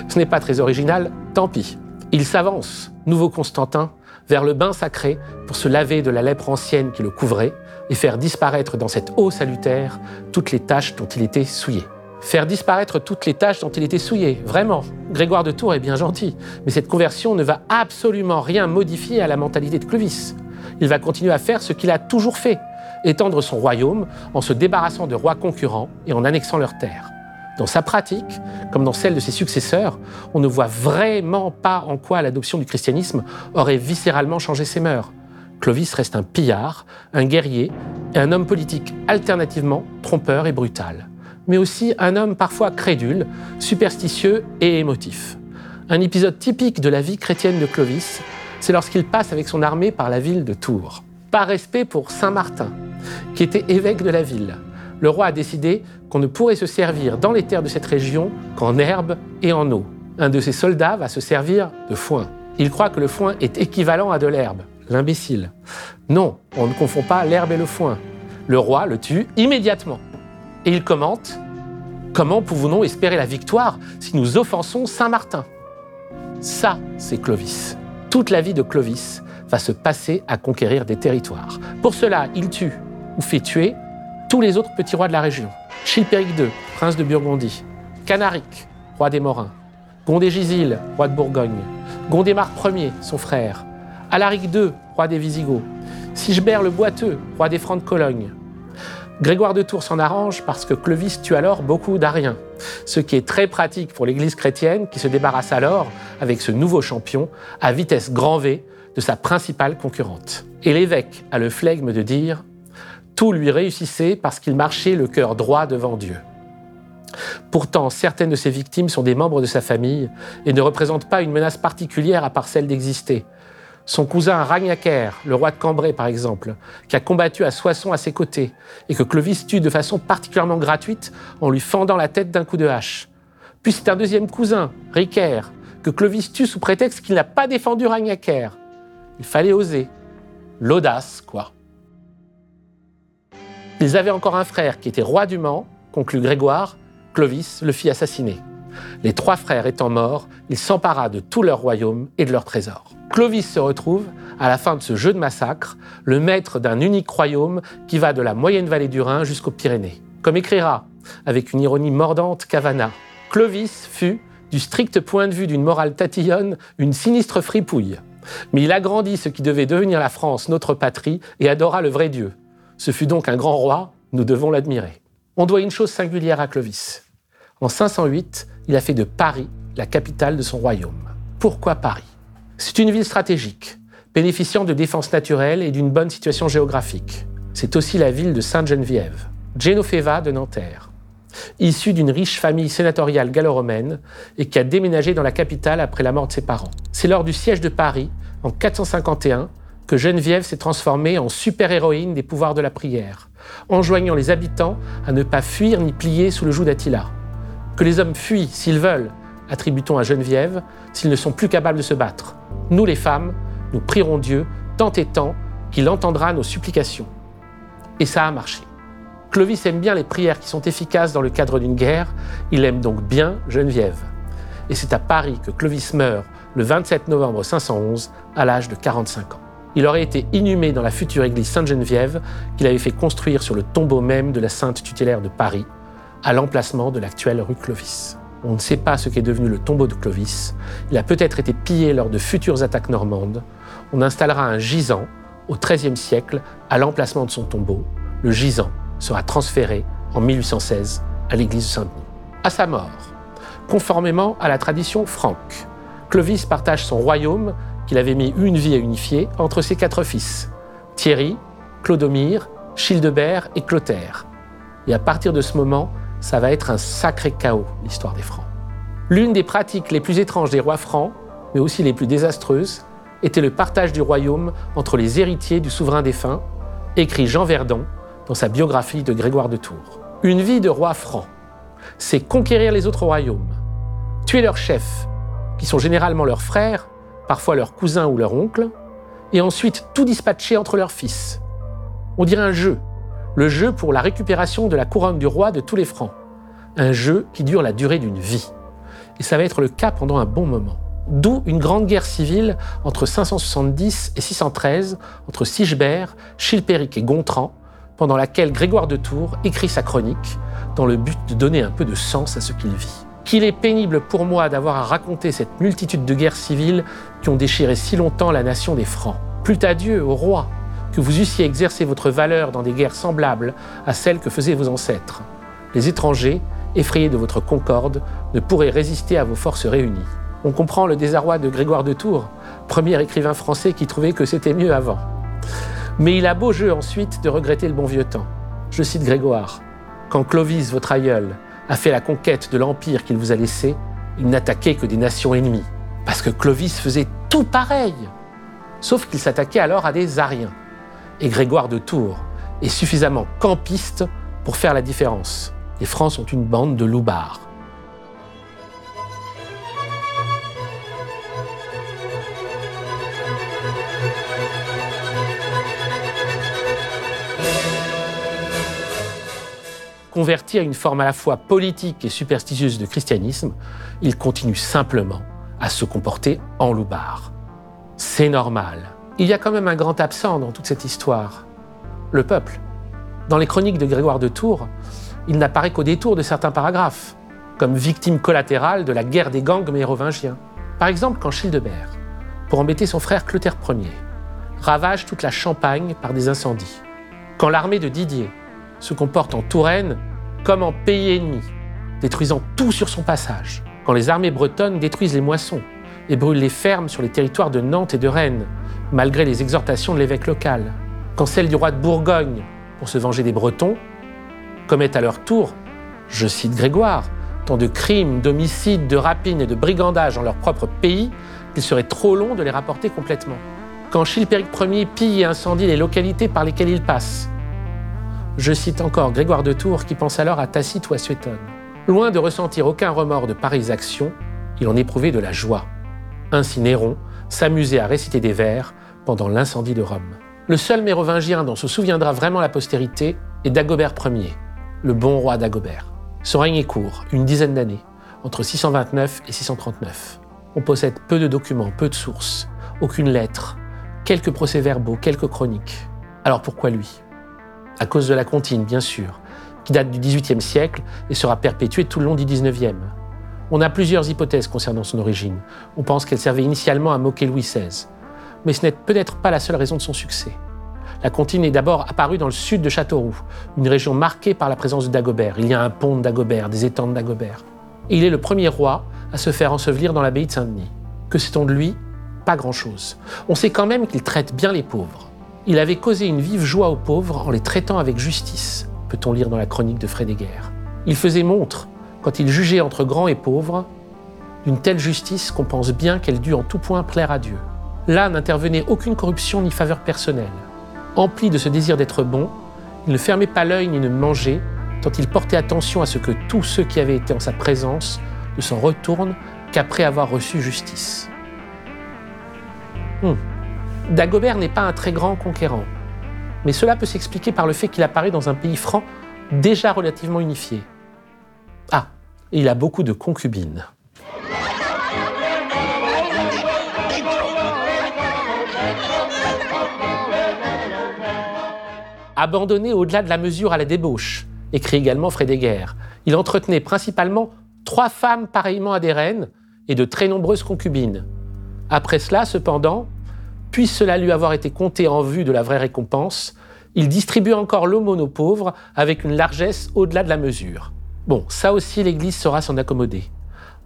Speaker 2: Ce n'est pas très original, tant pis. Il s'avance, nouveau Constantin, vers le bain sacré pour se laver de la lèpre ancienne qui le couvrait et faire disparaître dans cette eau salutaire toutes les taches dont il était souillé. Faire disparaître toutes les taches dont il était souillé, vraiment. Grégoire de Tours est bien gentil, mais cette conversion ne va absolument rien modifier à la mentalité de Clovis. Il va continuer à faire ce qu'il a toujours fait, étendre son royaume en se débarrassant de rois concurrents et en annexant leurs terres. Dans sa pratique, comme dans celle de ses successeurs, on ne voit vraiment pas en quoi l'adoption du christianisme aurait viscéralement changé ses mœurs. Clovis reste un pillard, un guerrier et un homme politique alternativement trompeur et brutal, mais aussi un homme parfois crédule, superstitieux et émotif. Un épisode typique de la vie chrétienne de Clovis, c'est lorsqu'il passe avec son armée par la ville de Tours. Par respect pour Saint Martin, qui était évêque de la ville, le roi a décidé qu'on ne pourrait se servir dans les terres de cette région qu'en herbe et en eau. Un de ses soldats va se servir de foin. Il croit que le foin est équivalent à de l'herbe l'imbécile. Non, on ne confond pas l'herbe et le foin. Le roi le tue immédiatement. Et il commente Comment pouvons-nous espérer la victoire si nous offensons Saint Martin? Ça, c'est Clovis. Toute la vie de Clovis va se passer à conquérir des territoires. Pour cela, il tue ou fait tuer tous les autres petits rois de la région. Chilpéric II, prince de Burgondie. Canaric, roi des Morins. Gondé-Gisil, roi de Bourgogne. Gondémar Ier, son frère. Alaric II, roi des Visigoths. Sigebert le Boiteux, roi des Francs de Cologne. Grégoire de Tours s'en arrange parce que Clovis tue alors beaucoup d'Ariens, ce qui est très pratique pour l'Église chrétienne qui se débarrasse alors, avec ce nouveau champion, à vitesse grand V, de sa principale concurrente. Et l'évêque a le flegme de dire Tout lui réussissait parce qu'il marchait le cœur droit devant Dieu. Pourtant, certaines de ses victimes sont des membres de sa famille et ne représentent pas une menace particulière à part celle d'exister. Son cousin Ragnacaire, le roi de Cambrai par exemple, qui a combattu à Soissons à ses côtés et que Clovis tue de façon particulièrement gratuite en lui fendant la tête d'un coup de hache. Puis c'est un deuxième cousin, Ricaire, que Clovis tue sous prétexte qu'il n'a pas défendu Ragnacaire. Il fallait oser. L'audace, quoi. Ils avaient encore un frère qui était roi du Mans, conclut Grégoire, Clovis le fit assassiner. Les trois frères étant morts, il s'empara de tout leur royaume et de leurs trésors. Clovis se retrouve, à la fin de ce jeu de massacre, le maître d'un unique royaume qui va de la moyenne vallée du Rhin jusqu'aux Pyrénées. Comme écrira, avec une ironie mordante, Cavana, Clovis fut, du strict point de vue d'une morale tatillonne, une sinistre fripouille. Mais il agrandit ce qui devait devenir la France, notre patrie, et adora le vrai Dieu. Ce fut donc un grand roi, nous devons l'admirer. On doit une chose singulière à Clovis. En 508, il a fait de Paris la capitale de son royaume. Pourquoi Paris? C'est une ville stratégique, bénéficiant de défenses naturelles et d'une bonne situation géographique. C'est aussi la ville de Sainte-Geneviève, Genoveva de Nanterre, issue d'une riche famille sénatoriale gallo-romaine et qui a déménagé dans la capitale après la mort de ses parents. C'est lors du siège de Paris, en 451, que Geneviève s'est transformée en super-héroïne des pouvoirs de la prière, enjoignant les habitants à ne pas fuir ni plier sous le joug d'Attila. Que les hommes fuient s'ils veulent, attribue-t-on à Geneviève, s'ils ne sont plus capables de se battre. Nous, les femmes, nous prierons Dieu tant et tant qu'il entendra nos supplications. Et ça a marché. Clovis aime bien les prières qui sont efficaces dans le cadre d'une guerre, il aime donc bien Geneviève. Et c'est à Paris que Clovis meurt le 27 novembre 511 à l'âge de 45 ans. Il aurait été inhumé dans la future église Sainte-Geneviève qu'il avait fait construire sur le tombeau même de la sainte tutélaire de Paris, à l'emplacement de l'actuelle rue Clovis. On ne sait pas ce qu'est devenu le tombeau de Clovis. Il a peut-être été pillé lors de futures attaques normandes. On installera un gisant au XIIIe siècle à l'emplacement de son tombeau. Le gisant sera transféré en 1816 à l'église de Saint-Denis. À sa mort, conformément à la tradition franque, Clovis partage son royaume qu'il avait mis une vie à unifier entre ses quatre fils, Thierry, Clodomir, Childebert et Clotaire. Et à partir de ce moment, ça va être un sacré chaos, l'histoire des Francs. L'une des pratiques les plus étranges des rois francs, mais aussi les plus désastreuses, était le partage du royaume entre les héritiers du souverain défunt, écrit Jean Verdon dans sa biographie de Grégoire de Tours. Une vie de roi franc, c'est conquérir les autres royaumes, tuer leurs chefs, qui sont généralement leurs frères, parfois leurs cousins ou leurs oncles, et ensuite tout dispatcher entre leurs fils. On dirait un jeu, le jeu pour la récupération de la couronne du roi de tous les Francs. Un jeu qui dure la durée d'une vie. Et ça va être le cas pendant un bon moment. D'où une grande guerre civile entre 570 et 613 entre Sigebert, Chilpéric et Gontran, pendant laquelle Grégoire de Tours écrit sa chronique dans le but de donner un peu de sens à ce qu'il vit. Qu'il est pénible pour moi d'avoir à raconter cette multitude de guerres civiles qui ont déchiré si longtemps la nation des Francs. Plût à Dieu, au roi, que vous eussiez exercé votre valeur dans des guerres semblables à celles que faisaient vos ancêtres. Les étrangers, effrayés de votre concorde, ne pourraient résister à vos forces réunies. On comprend le désarroi de Grégoire de Tours, premier écrivain français qui trouvait que c'était mieux avant. Mais il a beau jeu ensuite de regretter le bon vieux temps. Je cite Grégoire. Quand Clovis, votre aïeul, a fait la conquête de l'empire qu'il vous a laissé, il n'attaquait que des nations ennemies. Parce que Clovis faisait tout pareil. Sauf qu'il s'attaquait alors à des Ariens. Et Grégoire de Tours est suffisamment campiste pour faire la différence. Les Francs sont une bande de loupards. converti à une forme à la fois politique et superstitieuse de christianisme, il continue simplement à se comporter en loupard. C'est normal. Il y a quand même un grand absent dans toute cette histoire, le peuple. Dans les chroniques de Grégoire de Tours, il n'apparaît qu'au détour de certains paragraphes, comme victime collatérale de la guerre des gangs mérovingiens. Par exemple, quand Childebert, pour embêter son frère Clotaire Ier, ravage toute la Champagne par des incendies. Quand l'armée de Didier se comporte en Touraine comme en pays ennemi, détruisant tout sur son passage. Quand les armées bretonnes détruisent les moissons et brûlent les fermes sur les territoires de Nantes et de Rennes, malgré les exhortations de l'évêque local. Quand celles du roi de Bourgogne, pour se venger des Bretons, commettent à leur tour, je cite Grégoire, tant de crimes, d'homicides, de rapines et de brigandages dans leur propre pays qu'il serait trop long de les rapporter complètement. Quand Chilpéric Ier pille et incendie les localités par lesquelles il passe. Je cite encore Grégoire de Tours qui pense alors à Tacite ou à Suétone. Loin de ressentir aucun remords de pareilles actions, il en éprouvait de la joie. Ainsi Néron s'amusait à réciter des vers pendant l'incendie de Rome. Le seul mérovingien dont se souviendra vraiment la postérité est Dagobert Ier, le bon roi Dagobert. Son règne est court, une dizaine d'années, entre 629 et 639. On possède peu de documents, peu de sources, aucune lettre, quelques procès-verbaux, quelques chroniques. Alors pourquoi lui? À cause de la comptine, bien sûr, qui date du XVIIIe siècle et sera perpétuée tout le long du XIXe. On a plusieurs hypothèses concernant son origine. On pense qu'elle servait initialement à moquer Louis XVI. Mais ce n'est peut-être pas la seule raison de son succès. La comptine est d'abord apparue dans le sud de Châteauroux, une région marquée par la présence de Dagobert. Il y a un pont Dagobert, des étangs Dagobert. Et il est le premier roi à se faire ensevelir dans l'abbaye de Saint-Denis. Que sait-on de lui? Pas grand-chose. On sait quand même qu'il traite bien les pauvres. Il avait causé une vive joie aux pauvres en les traitant avec justice, peut-on lire dans la chronique de Frédéguerre. Il faisait montre, quand il jugeait entre grands et pauvres, d'une telle justice qu'on pense bien qu'elle dut en tout point plaire à Dieu. Là n'intervenait aucune corruption ni faveur personnelle. Empli de ce désir d'être bon, il ne fermait pas l'œil ni ne mangeait, tant il portait attention à ce que tous ceux qui avaient été en sa présence ne s'en retournent qu'après avoir reçu justice. Hmm. Dagobert n'est pas un très grand conquérant, mais cela peut s'expliquer par le fait qu'il apparaît dans un pays franc déjà relativement unifié. Ah, il a beaucoup de concubines. Abandonné au-delà de la mesure à la débauche, écrit également Frédéguerre. Il entretenait principalement trois femmes pareillement à des reines et de très nombreuses concubines. Après cela, cependant, puis cela lui avoir été compté en vue de la vraie récompense, il distribue encore l'aumône aux pauvres avec une largesse au-delà de la mesure. Bon, ça aussi l'Église saura s'en accommoder.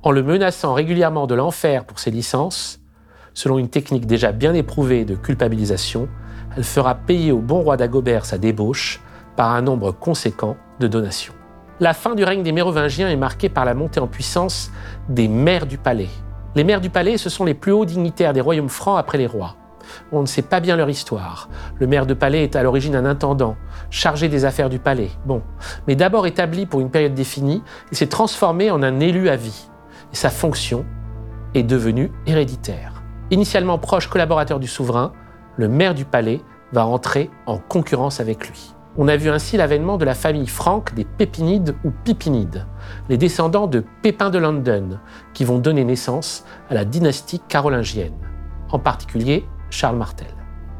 Speaker 2: En le menaçant régulièrement de l'enfer pour ses licences, selon une technique déjà bien éprouvée de culpabilisation, elle fera payer au bon roi d'Agobert sa débauche par un nombre conséquent de donations. La fin du règne des Mérovingiens est marquée par la montée en puissance des maires du palais. Les maires du palais, ce sont les plus hauts dignitaires des royaumes francs après les rois. On ne sait pas bien leur histoire. Le maire de palais est à l'origine un intendant, chargé des affaires du palais. Bon, mais d'abord établi pour une période définie, il s'est transformé en un élu à vie. Sa fonction est devenue héréditaire. Initialement proche collaborateur du souverain, le maire du palais va entrer en concurrence avec lui. On a vu ainsi l'avènement de la famille franque des Pépinides ou Pipinides, les descendants de Pépin de London, qui vont donner naissance à la dynastie carolingienne, en particulier Charles Martel.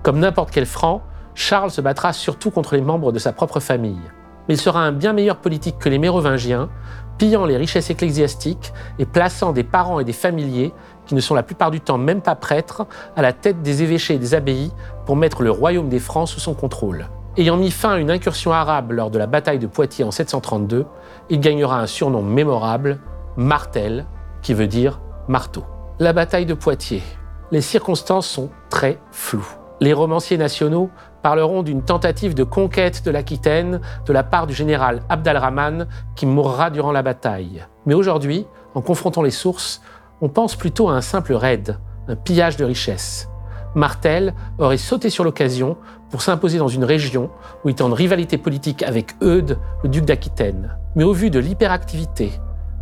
Speaker 2: Comme n'importe quel franc, Charles se battra surtout contre les membres de sa propre famille. Mais il sera un bien meilleur politique que les Mérovingiens, pillant les richesses ecclésiastiques et plaçant des parents et des familiers qui ne sont la plupart du temps même pas prêtres, à la tête des évêchés et des abbayes pour mettre le royaume des Francs sous son contrôle. Ayant mis fin à une incursion arabe lors de la bataille de Poitiers en 732, il gagnera un surnom mémorable, Martel, qui veut dire marteau. La bataille de Poitiers. Les circonstances sont très floues. Les romanciers nationaux parleront d'une tentative de conquête de l'Aquitaine de la part du général Abdalrahman qui mourra durant la bataille. Mais aujourd'hui, en confrontant les sources, on pense plutôt à un simple raid, un pillage de richesses. Martel aurait sauté sur l'occasion pour s'imposer dans une région où il est en rivalité politique avec Eudes, le duc d'Aquitaine. Mais au vu de l'hyperactivité,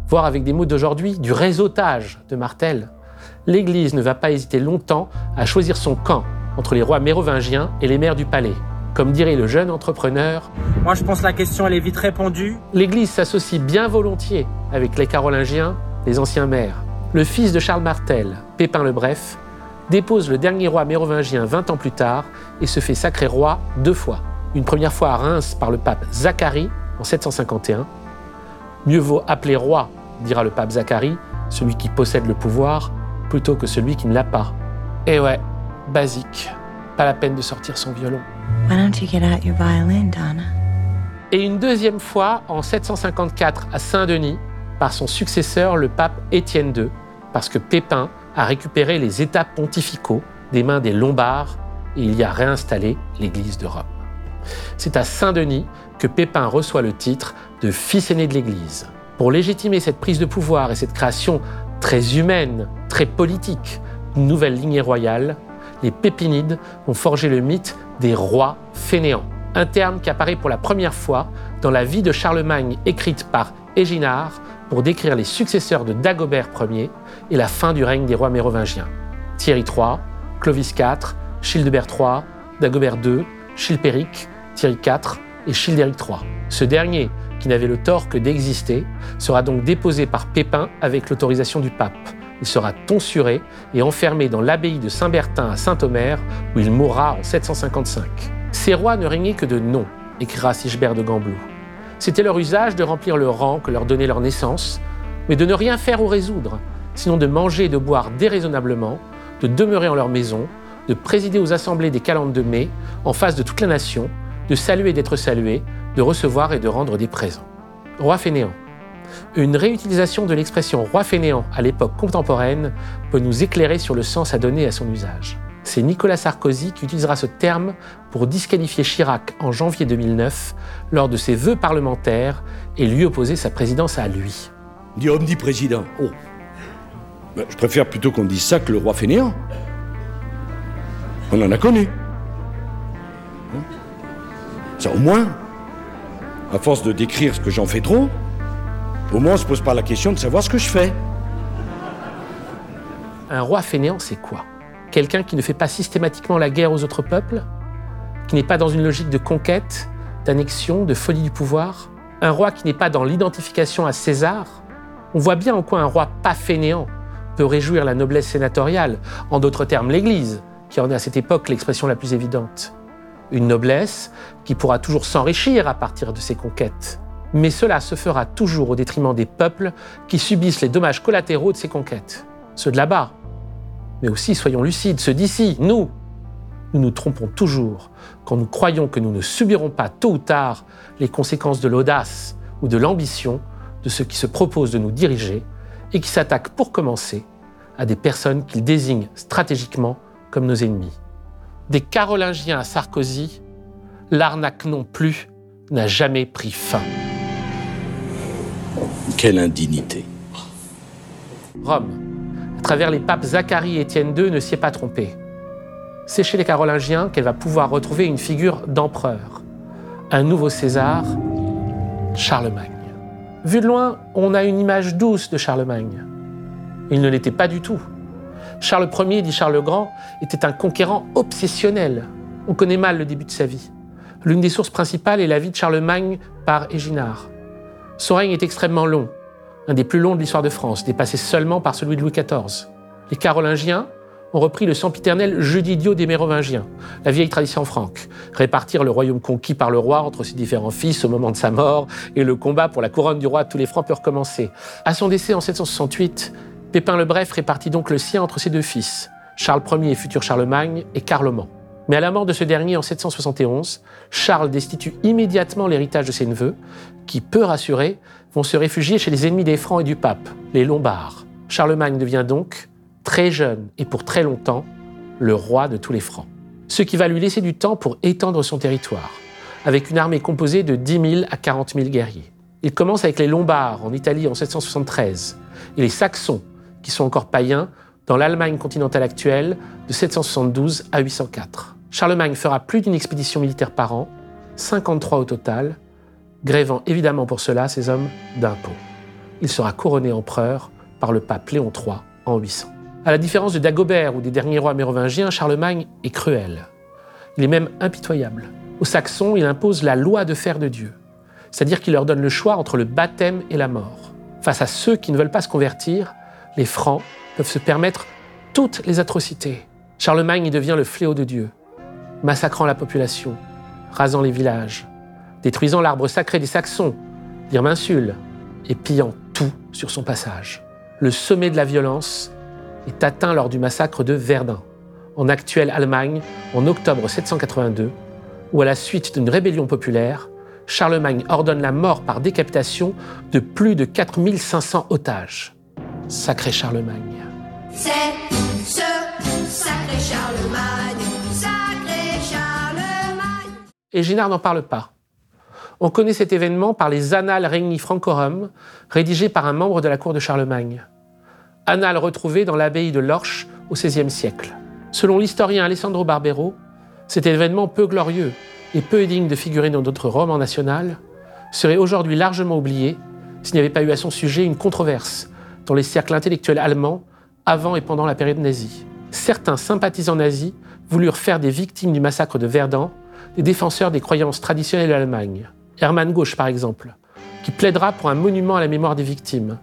Speaker 2: voire avec des mots d'aujourd'hui, du réseautage de Martel, l'Église ne va pas hésiter longtemps à choisir son camp entre les rois mérovingiens et les maires du palais. Comme dirait le jeune entrepreneur,
Speaker 4: Moi, je pense la question, elle est vite répondue.
Speaker 2: l'Église s'associe bien volontiers avec les Carolingiens, les anciens maires. Le fils de Charles Martel, Pépin le Bref, dépose le dernier roi mérovingien 20 ans plus tard et se fait sacrer roi deux fois. Une première fois à Reims par le pape Zacharie en 751. Mieux vaut appeler roi, dira le pape Zacharie, celui qui possède le pouvoir, plutôt que celui qui ne l'a pas. Et ouais, basique. Pas la peine de sortir son violon.
Speaker 5: Why don't you get out your violin, Donna?
Speaker 2: et une deuxième fois en 754 à Saint-Denis par son successeur le pape Étienne II, parce que Pépin a récupéré les États pontificaux des mains des Lombards et il y a réinstallé l'Église de Rome. C'est à Saint-Denis que Pépin reçoit le titre de fils aîné de l'Église. Pour légitimer cette prise de pouvoir et cette création très humaine, très politique, d'une nouvelle lignée royale, les Pépinides ont forgé le mythe des rois fainéants, un terme qui apparaît pour la première fois dans la vie de Charlemagne écrite par Éginard pour décrire les successeurs de Dagobert Ier et la fin du règne des rois mérovingiens. Thierry III, Clovis IV, Childebert III, Dagobert II, Chilpéric, Thierry IV et Childéric III. Ce dernier, qui n'avait le tort que d'exister, sera donc déposé par Pépin avec l'autorisation du pape. Il sera tonsuré et enfermé dans l'abbaye de Saint-Bertin à Saint-Omer, où il mourra en 755. Ces rois ne régnaient que de nom, écrira Sigebert de Gamblou. C'était leur usage de remplir le rang que leur donnait leur naissance, mais de ne rien faire ou résoudre, sinon de manger et de boire déraisonnablement, de demeurer en leur maison, de présider aux assemblées des calendes de mai, en face de toute la nation, de saluer et d'être salué, de recevoir et de rendre des présents. Roi fainéant. Une réutilisation de l'expression roi fainéant à l'époque contemporaine peut nous éclairer sur le sens à donner à son usage. C'est Nicolas Sarkozy qui utilisera ce terme pour disqualifier Chirac en janvier 2009 lors de ses vœux parlementaires et lui opposer sa présidence à lui.
Speaker 6: Dit omniprésident. Oh. Ben, je préfère plutôt qu'on dise ça que le roi fainéant. On en a connu. Hein Ça au moins, à force de décrire ce que j'en fais trop, au moins on se pose pas la question de savoir ce que je fais.
Speaker 2: Un roi fainéant, c'est quoi? Quelqu'un qui ne fait pas systématiquement la guerre aux autres peuples? Qui n'est pas dans une logique de conquête, d'annexion, de folie du pouvoir? Un roi qui n'est pas dans l'identification à César? On voit bien en quoi un roi pas fainéant peut réjouir la noblesse sénatoriale, en d'autres termes l'Église, qui en est à cette époque l'expression la plus évidente. Une noblesse qui pourra toujours s'enrichir à partir de ses conquêtes. Mais cela se fera toujours au détriment des peuples qui subissent les dommages collatéraux de ces conquêtes. Ceux de là-bas, mais aussi, soyons lucides, ceux d'ici, nous. Nous nous trompons toujours quand nous croyons que nous ne subirons pas tôt ou tard les conséquences de l'audace ou de l'ambition de ceux qui se proposent de nous diriger et qui s'attaquent pour commencer à des personnes qu'ils désignent stratégiquement comme nos ennemis. Des Carolingiens à Sarkozy, l'arnaque non plus n'a jamais pris fin.
Speaker 6: Quelle indignité.
Speaker 2: Rome, à travers les papes Zacharie et Étienne II, ne s'y est pas trompée. C'est chez les Carolingiens qu'elle va pouvoir retrouver une figure d'empereur, un nouveau César, Charlemagne. Vu de loin, on a une image douce de Charlemagne. Il ne l'était pas du tout. Charles Ier, dit Charles le Grand, était un conquérant obsessionnel. On connaît mal le début de sa vie. L'une des sources principales est la vie de Charlemagne par Éginard. Son règne est extrêmement long, un des plus longs de l'histoire de France, dépassé seulement par celui de Louis XIV. Les Carolingiens repris le sempiternel jeu d'idiot des Mérovingiens, la vieille tradition franque, répartir le royaume conquis par le roi entre ses différents fils au moment de sa mort, et le combat pour la couronne du roi de tous les Francs peut recommencer. À son décès en 768, Pépin le Bref répartit donc le sien entre ses deux fils, Charles Ier futur Charlemagne, et Carloman. Mais à la mort de ce dernier en 771, Charles destitue immédiatement l'héritage de ses neveux, qui, peu rassurés, vont se réfugier chez les ennemis des Francs et du pape, les Lombards. Charlemagne devient donc, très jeune et pour très longtemps, le roi de tous les Francs. Ce qui va lui laisser du temps pour étendre son territoire, avec une armée composée de 10 000 à 40 000 guerriers. Il commence avec les Lombards en Italie en 773 et les Saxons, qui sont encore païens, dans l'Allemagne continentale actuelle de 772 à 804. Charlemagne fera plus d'une expédition militaire par an, 53 au total, grévant évidemment pour cela ses hommes d'impôts. Il sera couronné empereur par le pape Léon III en 800. À la différence de Dagobert ou des derniers rois mérovingiens, Charlemagne est cruel. Il est même impitoyable. Aux Saxons, il impose la loi de fer de Dieu, c'est-à-dire qu'il leur donne le choix entre le baptême et la mort. Face à ceux qui ne veulent pas se convertir, les Francs peuvent se permettre toutes les atrocités. Charlemagne y devient le fléau de Dieu, massacrant la population, rasant les villages, détruisant l'arbre sacré des Saxons, l'Irminsule, et pillant tout sur son passage. Le sommet de la violence est atteint lors du massacre de Verdun, en actuelle Allemagne, en octobre 782, où à la suite d'une rébellion populaire, Charlemagne ordonne la mort par décapitation de plus de 4500 otages. Sacré Charlemagne.
Speaker 7: C'est ce sacré Charlemagne, sacré Charlemagne.
Speaker 2: Et Ginard n'en parle pas. On connaît cet événement par les Annales Regni Francorum, rédigées par un membre de la cour de Charlemagne. Annales retrouvées dans l'abbaye de Lorch au XVIe siècle. Selon l'historien Alessandro Barbero, cet événement peu glorieux et peu digne de figurer dans notre roman national serait aujourd'hui largement oublié s'il n'y avait pas eu à son sujet une controverse dans les cercles intellectuels allemands avant et pendant la période nazie. Certains sympathisants nazis voulurent faire des victimes du massacre de Verdun des défenseurs des croyances traditionnelles de l'Allemagne. Hermann Gauche, par exemple, qui plaidera pour un monument à la mémoire des victimes,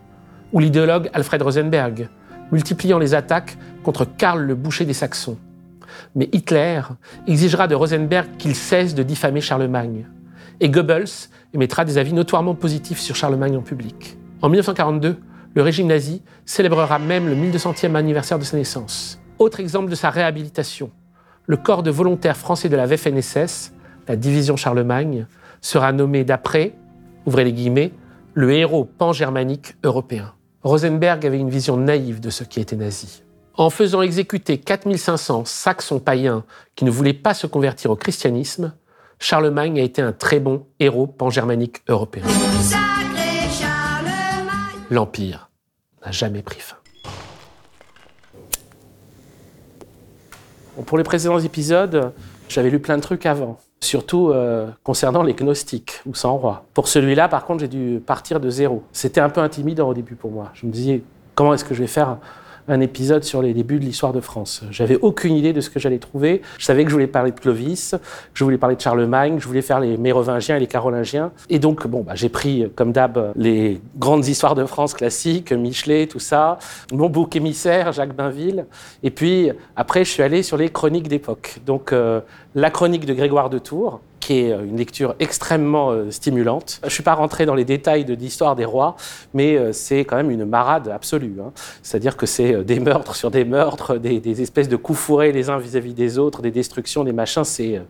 Speaker 2: ou l'idéologue Alfred Rosenberg, multipliant les attaques contre Karl le boucher des Saxons. Mais Hitler exigera de Rosenberg qu'il cesse de diffamer Charlemagne. Et Goebbels émettra des avis notoirement positifs sur Charlemagne en public. En 1942, le régime nazi célébrera même le 1200e anniversaire de sa naissance. Autre exemple de sa réhabilitation, le corps de volontaires français de la Waffen-SS, la division Charlemagne, sera nommé d'après, ouvrez les guillemets, le héros pan-germanique européen. Rosenberg avait une vision naïve de ce qui était nazi. En faisant exécuter 4500 saxons païens qui ne voulaient pas se convertir au christianisme, Charlemagne a été un très bon héros pan-germanique européen. L'Empire n'a jamais pris fin. Bon, Pour les précédents épisodes, j'avais lu plein de trucs avant, surtout euh, concernant les gnostiques ou sans roi. Pour celui-là, par contre, j'ai dû partir de zéro. C'était un peu intimidant au début pour moi. Je me disais, comment est-ce que je vais faire un épisode sur les débuts de l'histoire de France. J'avais aucune idée de ce que j'allais trouver. Je savais que je voulais parler de Clovis, je voulais parler de Charlemagne, je voulais faire les Mérovingiens et les Carolingiens. Et donc, bon, bah, j'ai pris, comme d'hab, les grandes histoires de France classiques, Michelet, tout ça, mon bouc émissaire, Jacques Bainville. Et puis, après, je suis allé sur les chroniques d'époque. Donc, euh, la chronique de Grégoire de Tours, qui est une lecture extrêmement euh, stimulante. Je ne suis pas rentré dans les détails de l'histoire des rois, mais euh, c'est quand même une marade absolue. hein. C'est-à-dire que c'est euh, des meurtres sur des meurtres, des, espèces de coups fourrés les uns vis-à-vis des autres, des destructions, des machins, c'est...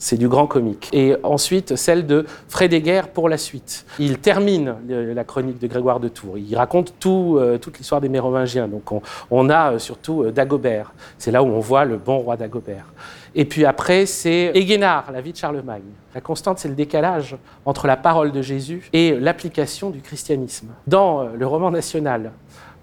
Speaker 2: euh, c'est du grand comique. Et ensuite, celle de Frédéguerre pour la suite. Il termine le- la chronique de Grégoire de Tours. Il raconte tout, euh, toute l'histoire des Mérovingiens. Donc on, a euh, surtout euh, Dagobert. C'est là où on voit le bon roi Dagobert. Et puis après, c'est Éguénard, la vie de Charlemagne. La constante, c'est le décalage entre la parole de Jésus et l'application du christianisme. Dans euh, le roman national,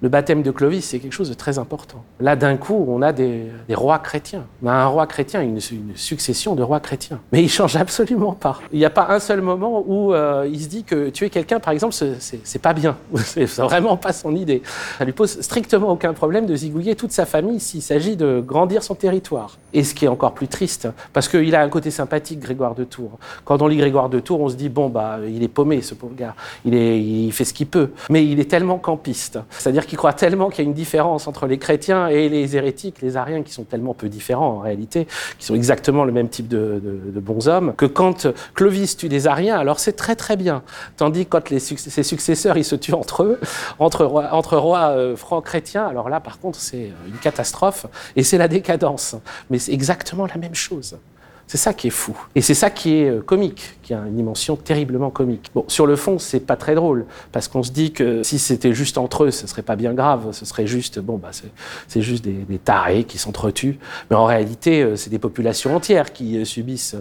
Speaker 2: le baptême de Clovis, c'est quelque chose de très important. Là, d'un coup, on a des, rois chrétiens. On a un roi chrétien, une, succession de rois chrétiens. Mais il change absolument pas. Il n'y a pas un seul moment où euh, il se dit que tuer quelqu'un, par exemple, c'est- pas bien. [LAUGHS] C'est vraiment pas son idée. Ça lui pose strictement aucun problème de zigouiller toute sa famille s'il s'agit de grandir son territoire. Et ce qui est encore plus triste, parce qu'il a un côté sympathique, Grégoire de Tours. Quand on lit Grégoire de Tours, on se dit bon bah il est paumé ce pauvre gars. Il il fait ce qu'il peut. Mais il est tellement campiste, c'est-à-dire croit tellement qu'il y a une différence entre les chrétiens et les hérétiques, les ariens, qui sont tellement peu différents en réalité, qui sont exactement le même type de, de, de bons hommes, que quand Clovis tue des ariens, alors c'est très très bien. Tandis que quand les ses successeurs ils se tuent entre eux, entre rois, entre euh, francs chrétiens, alors là par contre c'est une catastrophe et c'est la décadence. Mais c'est exactement la même chose. C'est ça qui est fou. Et c'est ça qui est euh, comique, qui a une dimension terriblement comique. Bon, sur le fond, c'est pas très drôle, parce qu'on se dit que si c'était juste entre eux, ce serait pas bien grave, ce serait juste, bon, bah, c'est- juste des, des tarés qui s'entretuent. Mais en réalité, euh, c'est des populations entières qui euh, subissent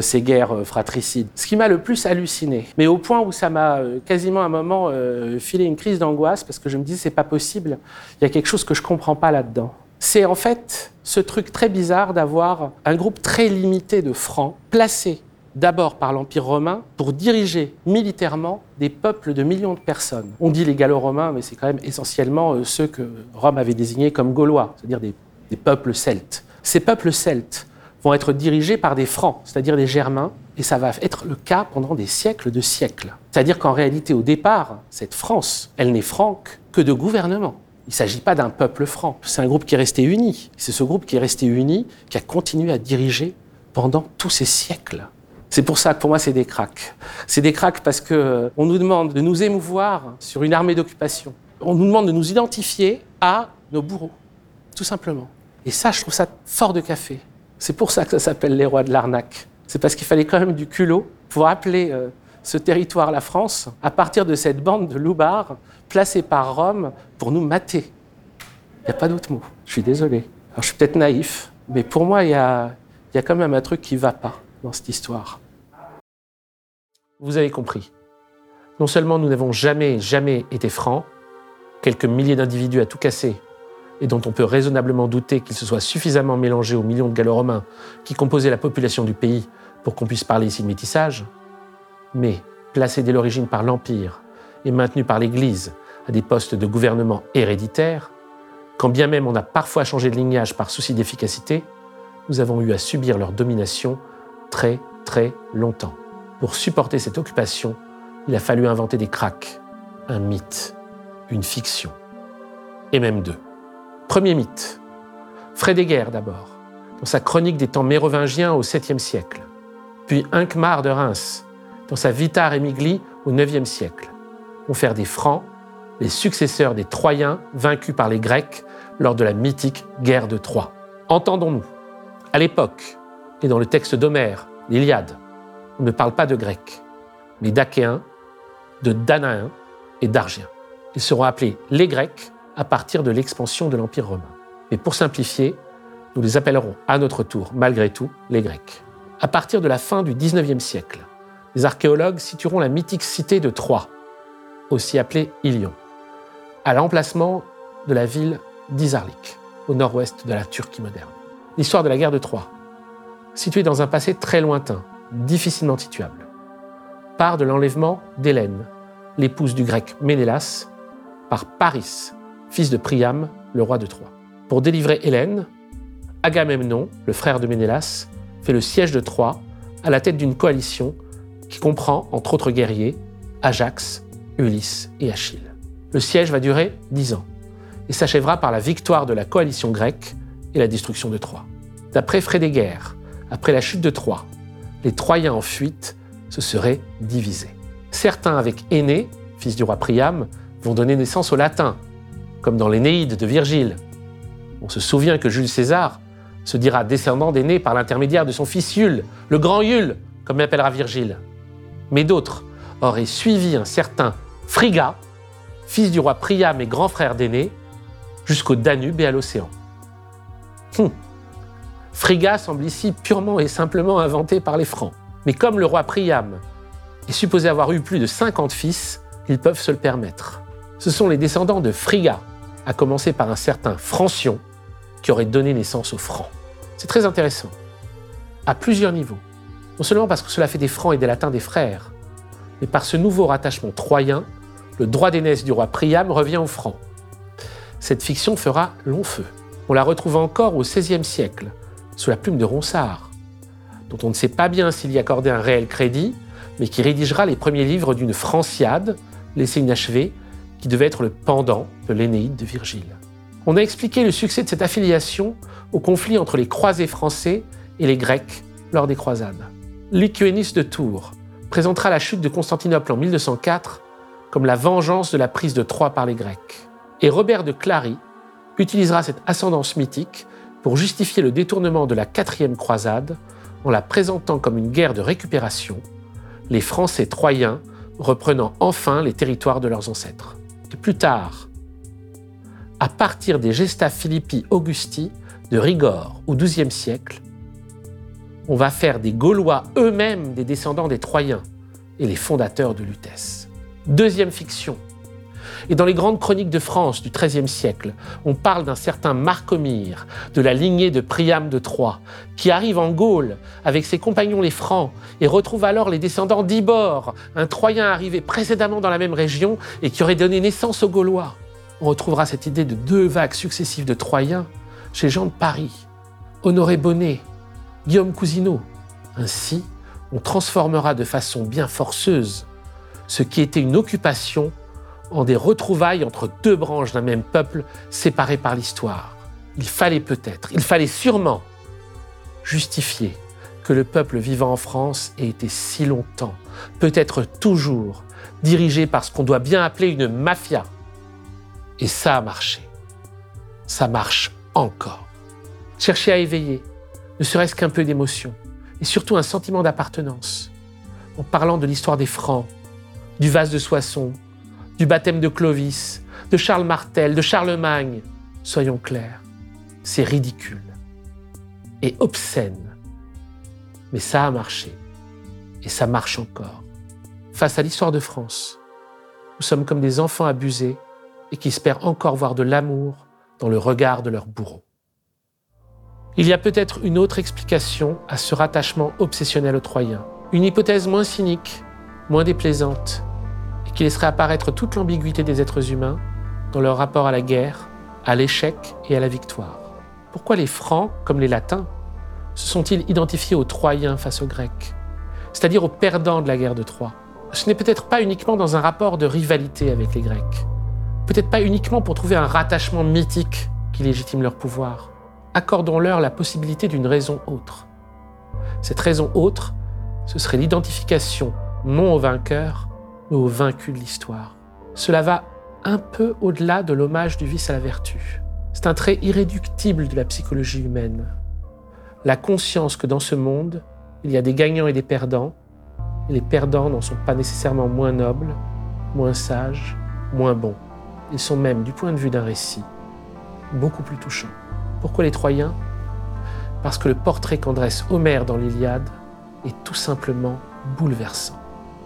Speaker 2: ces guerres fratricides. Ce qui m'a le plus halluciné, mais au point où ça m'a quasiment à un moment filé une crise d'angoisse, parce que je me dis, c'est pas possible, il y a quelque chose que je comprends pas là-dedans. C'est en fait ce truc très bizarre d'avoir un groupe très limité de francs placés d'abord par l'Empire romain pour diriger militairement des peuples de millions de personnes. On dit les gallo-romains, mais c'est quand même essentiellement euh, ceux que Rome avait désignés comme gaulois, c'est-à-dire des, des peuples celtes. Ces peuples celtes vont être dirigés par des Francs, c'est-à-dire des Germains, et ça va être le cas pendant des siècles de siècles. C'est-à-dire qu'en réalité, au départ, cette France, elle n'est franque que de gouvernement. Il ne s'agit pas d'un peuple franc, c'est un groupe qui est resté uni. C'est ce groupe qui est resté uni qui a continué à diriger pendant tous ces siècles. C'est pour ça que pour moi, c'est des cracks. C'est des cracks parce qu'on nous demande de nous émouvoir sur une armée d'occupation. On nous demande de nous identifier à nos bourreaux, tout simplement. Et ça, je trouve ça fort de café. C'est pour ça que ça s'appelle les rois de l'arnaque. C'est parce qu'il fallait quand même du culot pour appeler euh, ce territoire la France à partir de cette bande de loupards placés par Rome pour nous mater. Il n'y a pas d'autre mot. Je suis désolé. Je suis peut-être naïf, mais pour moi, il y a, y a quand même un truc qui ne va pas dans cette histoire. Vous avez compris. Non seulement nous n'avons jamais, jamais été francs, quelques milliers d'individus à tout casser, et dont on peut raisonnablement douter qu'ils se soient suffisamment mélangés aux millions de gallo-romains qui composaient la population du pays pour qu'on puisse parler ici de métissage, mais placés dès l'origine par l'Empire et maintenus par l'Église à des postes de gouvernement héréditaires, quand bien même on a parfois changé de lignage par souci d'efficacité, nous avons eu à subir leur domination très très longtemps. Pour supporter cette occupation, il a fallu inventer des cracks, un mythe, une fiction, et même deux. Premier mythe, Frédéguerre d'abord, dans sa chronique des temps mérovingiens au 7e siècle, puis Hincmar de Reims, dans sa Vita Remigli au 9e siècle, faire des Francs les successeurs des Troyens vaincus par les Grecs lors de la mythique guerre de Troie. Entendons-nous, à l'époque, et dans le texte d'Homère, l'Iliade, on ne parle pas de Grecs, mais d'Achéens, de Danaens et d'Argiens. Ils seront appelés les Grecs à partir de l'expansion de l'Empire romain. Mais pour simplifier, nous les appellerons à notre tour, malgré tout, les Grecs. À partir de la fin du XIXe siècle, les archéologues situeront la mythique cité de Troie, aussi appelée Ilion, à l'emplacement de la ville d'Isarlik, au nord-ouest de la Turquie moderne. L'histoire de la guerre de Troie, située dans un passé très lointain, difficilement situable, part de l'enlèvement d'Hélène, l'épouse du grec Ménélas, par Paris, fils de Priam, le roi de Troie. Pour délivrer Hélène, Agamemnon, le frère de Ménélas, fait le siège de Troie à la tête d'une coalition qui comprend, entre autres guerriers, Ajax, Ulysse et Achille. Le siège va durer dix ans et s'achèvera par la victoire de la coalition grecque et la destruction de Troie. D'après Frédéguerre, après la chute de Troie, les Troyens en fuite se seraient divisés. Certains, avec Aîné, fils du roi Priam, vont donner naissance aux Latins, comme dans l'Énéide de Virgile. On se souvient que Jules César se dira descendant d'Aîné par l'intermédiaire de son fils Iule, le grand Iule, comme l'appellera Virgile. Mais d'autres auraient suivi un certain Friga, fils du roi Priam et grand frère d'Aîné, jusqu'au Danube et à l'océan. Hum. Friga semble ici purement et simplement inventé par les Francs. Mais comme le roi Priam est supposé avoir eu plus de 50 fils, ils peuvent se le permettre. Ce sont les descendants de Friga, à commencer par un certain Francion, qui aurait donné naissance aux Francs. C'est très intéressant, à plusieurs niveaux. Non seulement parce que cela fait des Francs et des Latins des frères, mais par ce nouveau rattachement troyen, le droit d'aînesse du roi Priam revient aux Francs. Cette fiction fera long feu. On la retrouve encore au XVIe siècle, sous la plume de Ronsard, dont on ne sait pas bien s'il y accordait un réel crédit, mais qui rédigera les premiers livres d'une Franciade, laissée inachevée, qui devait être le pendant de l'Énéide de Virgile. On a expliqué le succès de cette affiliation au conflit entre les croisés français et les Grecs lors des croisades. Lycuénis de Tours présentera la chute de Constantinople en 1204 comme la vengeance de la prise de Troie par les Grecs. Et Robert de Clary utilisera cette ascendance mythique pour justifier le détournement de la quatrième croisade en la présentant comme une guerre de récupération, les Français troyens reprenant enfin les territoires de leurs ancêtres. Et plus tard, à partir des Gesta Philippi Augusti de Rigord au XIIe siècle, on va faire des Gaulois eux-mêmes des descendants des Troyens et les fondateurs de Lutèce. Deuxième fiction. Et dans les grandes chroniques de France du XIIIe siècle, on parle d'un certain Marcomire, de la lignée de Priam de Troie, qui arrive en Gaule avec ses compagnons les Francs et retrouve alors les descendants d'Ibor, un Troyen arrivé précédemment dans la même région et qui aurait donné naissance aux Gaulois. On retrouvera cette idée de deux vagues successives de Troyens chez Jean de Paris, Honoré Bonnet, Guillaume Cousineau. Ainsi, on transformera de façon bien forceuse ce qui était une occupation en des retrouvailles entre deux branches d'un même peuple séparées par l'histoire. Il fallait peut-être, il fallait sûrement justifier que le peuple vivant en France ait été si longtemps, peut-être toujours, dirigé par ce qu'on doit bien appeler une mafia. Et ça a marché. Ça marche encore. Chercher à éveiller, ne serait-ce qu'un peu d'émotion, et surtout un sentiment d'appartenance, en parlant de l'histoire des Francs, du vase de Soissons, du baptême de Clovis, de Charles Martel, de Charlemagne. Soyons clairs, c'est ridicule et obscène. Mais ça a marché. Et ça marche encore. Face à l'histoire de France, nous sommes comme des enfants abusés et qui espèrent encore voir de l'amour dans le regard de leur bourreau. Il y a peut-être une autre explication à ce rattachement obsessionnel aux Troyens. Une hypothèse moins cynique, moins déplaisante, et qui laisserait apparaître toute l'ambiguïté des êtres humains dans leur rapport à la guerre, à l'échec et à la victoire. Pourquoi les Francs, comme les Latins, se sont-ils identifiés aux Troyens face aux Grecs, c'est-à-dire aux perdants de la guerre de Troie? Ce n'est peut-être pas uniquement dans un rapport de rivalité avec les Grecs, peut-être pas uniquement pour trouver un rattachement mythique qui légitime leur pouvoir. Accordons-leur la possibilité d'une raison autre. Cette raison autre, ce serait l'identification non au vainqueur, mais au vaincu de l'histoire. Cela va un peu au-delà de l'hommage du vice à la vertu. C'est un trait irréductible de la psychologie humaine. La conscience que dans ce monde, il y a des gagnants et des perdants, les perdants n'en sont pas nécessairement moins nobles, moins sages, moins bons. Ils sont même, du point de vue d'un récit, beaucoup plus touchants. Pourquoi les Troyens Parce que le portrait qu'en dresse Homère dans l'Iliade est tout simplement bouleversant.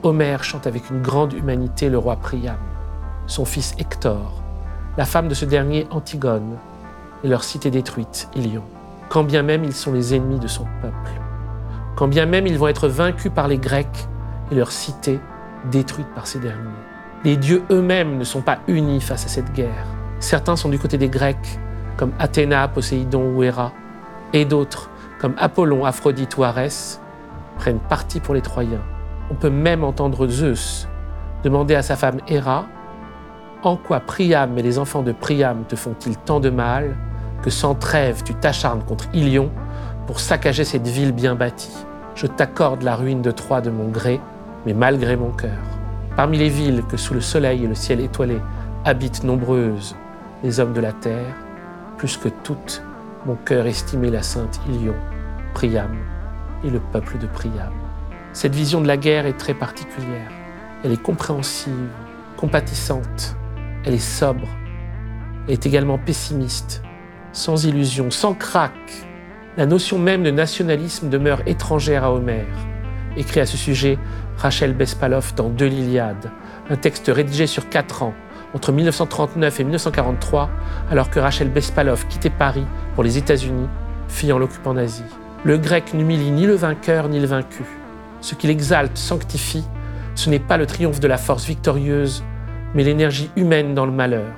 Speaker 2: Homère chante avec une grande humanité le roi Priam, son fils Hector, la femme de ce dernier Antigone, et leur cité détruite, Ilion. Quand bien même ils sont les ennemis de son peuple, quand bien même ils vont être vaincus par les Grecs et leur cité détruite par ces derniers. Les dieux eux-mêmes ne sont pas unis face à cette guerre. Certains sont du côté des Grecs, comme Athéna, Poséidon ou Héra, et d'autres, comme Apollon, Aphrodite ou Arès, prennent parti pour les Troyens. On peut même entendre Zeus demander à sa femme Héra En quoi Priam et les enfants de Priam te font-ils tant de mal que sans trêve tu t'acharnes contre Ilion pour saccager cette ville bien bâtie? Je t'accorde la ruine de Troie de mon gré, mais malgré mon cœur. Parmi les villes que sous le soleil et le ciel étoilé habitent nombreuses les hommes de la terre, plus que toutes, mon cœur estimait la sainte Ilion, Priam et le peuple de Priam. Cette vision de la guerre est très particulière. Elle est compréhensive, compatissante, elle est sobre, elle est également pessimiste, sans illusion, sans craque. La notion même de nationalisme demeure étrangère à Homère. Écrit à ce sujet Rachel Bespaloff dans De l'Iliade, un texte rédigé sur quatre ans, entre 1939 et 1943, alors que Rachel Bespaloff quittait Paris pour les États-Unis, fuyant l'occupant nazi. Le grec n'humilie ni le vainqueur ni le vaincu. Ce qu'il exalte, sanctifie, ce n'est pas le triomphe de la force victorieuse, mais l'énergie humaine dans le malheur,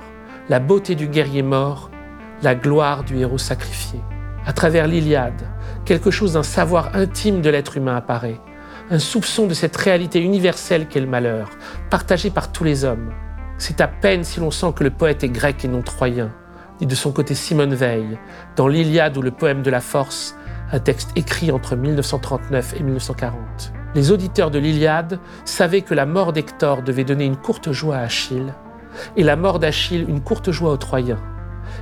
Speaker 2: la beauté du guerrier mort, la gloire du héros sacrifié. À travers l'Iliade, quelque chose d'un savoir intime de l'être humain apparaît, un soupçon de cette réalité universelle qu'est le malheur, partagé par tous les hommes. C'est à peine si l'on sent que le poète est grec et non troyen, dit de son côté Simone Veil, dans l'Iliade ou le poème de la force, un texte écrit entre 1939 et 1940. Les auditeurs de l'Iliade savaient que la mort d'Hector devait donner une courte joie à Achille, et la mort d'Achille une courte joie aux Troyens,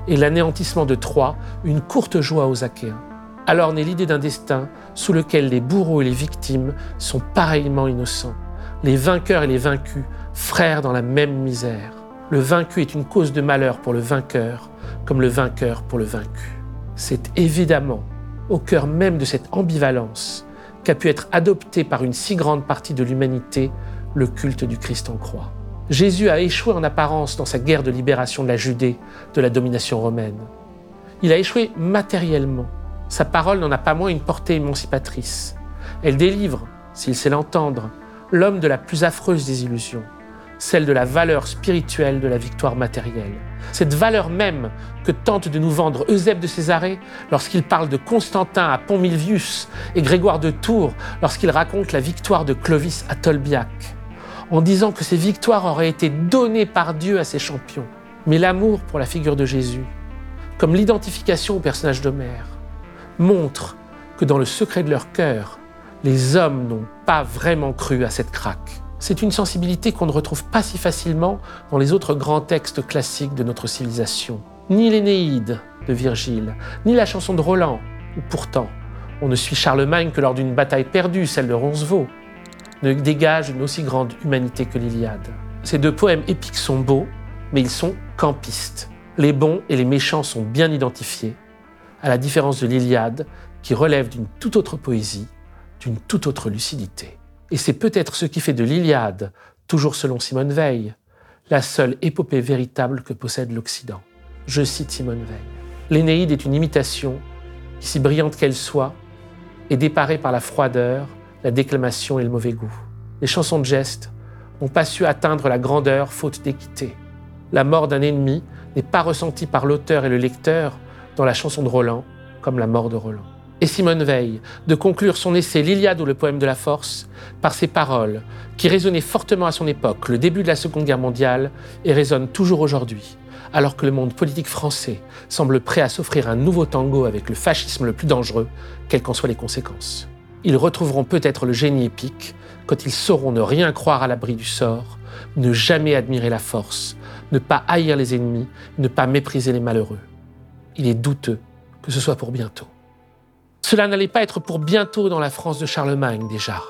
Speaker 2: et l'anéantissement de Troie une courte joie aux Achéens. Alors naît l'idée d'un destin sous lequel les bourreaux et les victimes sont pareillement innocents, les vainqueurs et les vaincus, frères dans la même misère. Le vaincu est une cause de malheur pour le vainqueur, comme le vainqueur pour le vaincu. C'est évidemment au cœur même de cette ambivalence qu'a pu être adopté par une si grande partie de l'humanité le culte du Christ en croix. Jésus a échoué en apparence dans sa guerre de libération de la Judée de la domination romaine. Il a échoué matériellement. Sa parole n'en a pas moins une portée émancipatrice. Elle délivre, s'il sait l'entendre, l'homme de la plus affreuse des illusions. celle de la valeur spirituelle de la victoire matérielle. Cette valeur même que tente de nous vendre Eusèbe de Césarée lorsqu'il parle de Constantin à Pont-Milvius et Grégoire de Tours lorsqu'il raconte la victoire de Clovis à Tolbiac, en disant que ces victoires auraient été données par Dieu à ses champions. Mais l'amour pour la figure de Jésus, comme l'identification au personnage d'Homère, montre que dans le secret de leur cœur, les hommes n'ont pas vraiment cru à cette craque. C'est une sensibilité qu'on ne retrouve pas si facilement dans les autres grands textes classiques de notre civilisation. Ni l'Énéide de Virgile, ni la chanson de Roland, où pourtant on ne suit Charlemagne que lors d'une bataille perdue, celle de Roncevaux, ne dégage une aussi grande humanité que l'Iliade. Ces deux poèmes épiques sont beaux, mais ils sont campistes. Les bons et les méchants sont bien identifiés, à la différence de l'Iliade, qui relève d'une toute autre poésie, d'une toute autre lucidité. Et c'est peut-être ce qui fait de l'Iliade, toujours selon Simone Veil, la seule épopée véritable que possède l'Occident. Je cite Simone Veil. L'Énéide est une imitation si brillante qu'elle soit, est déparée par la froideur, la déclamation et le mauvais goût. Les chansons de geste n'ont pas su atteindre la grandeur faute d'équité. La mort d'un ennemi n'est pas ressentie par l'auteur et le lecteur dans la chanson de Roland comme la mort de Roland et Simone Veil de conclure son essai L'Iliade ou le poème de la force par ces paroles qui résonnaient fortement à son époque, le début de la Seconde Guerre mondiale, et résonnent toujours aujourd'hui, alors que le monde politique français semble prêt à s'offrir un nouveau tango avec le fascisme le plus dangereux, quelles qu'en soient les conséquences. Ils retrouveront peut-être le génie épique quand ils sauront ne rien croire à l'abri du sort, ne jamais admirer la force, ne pas haïr les ennemis, ne pas mépriser les malheureux. Il est douteux que ce soit pour bientôt. Cela n'allait pas être pour bientôt dans la France de Charlemagne déjà.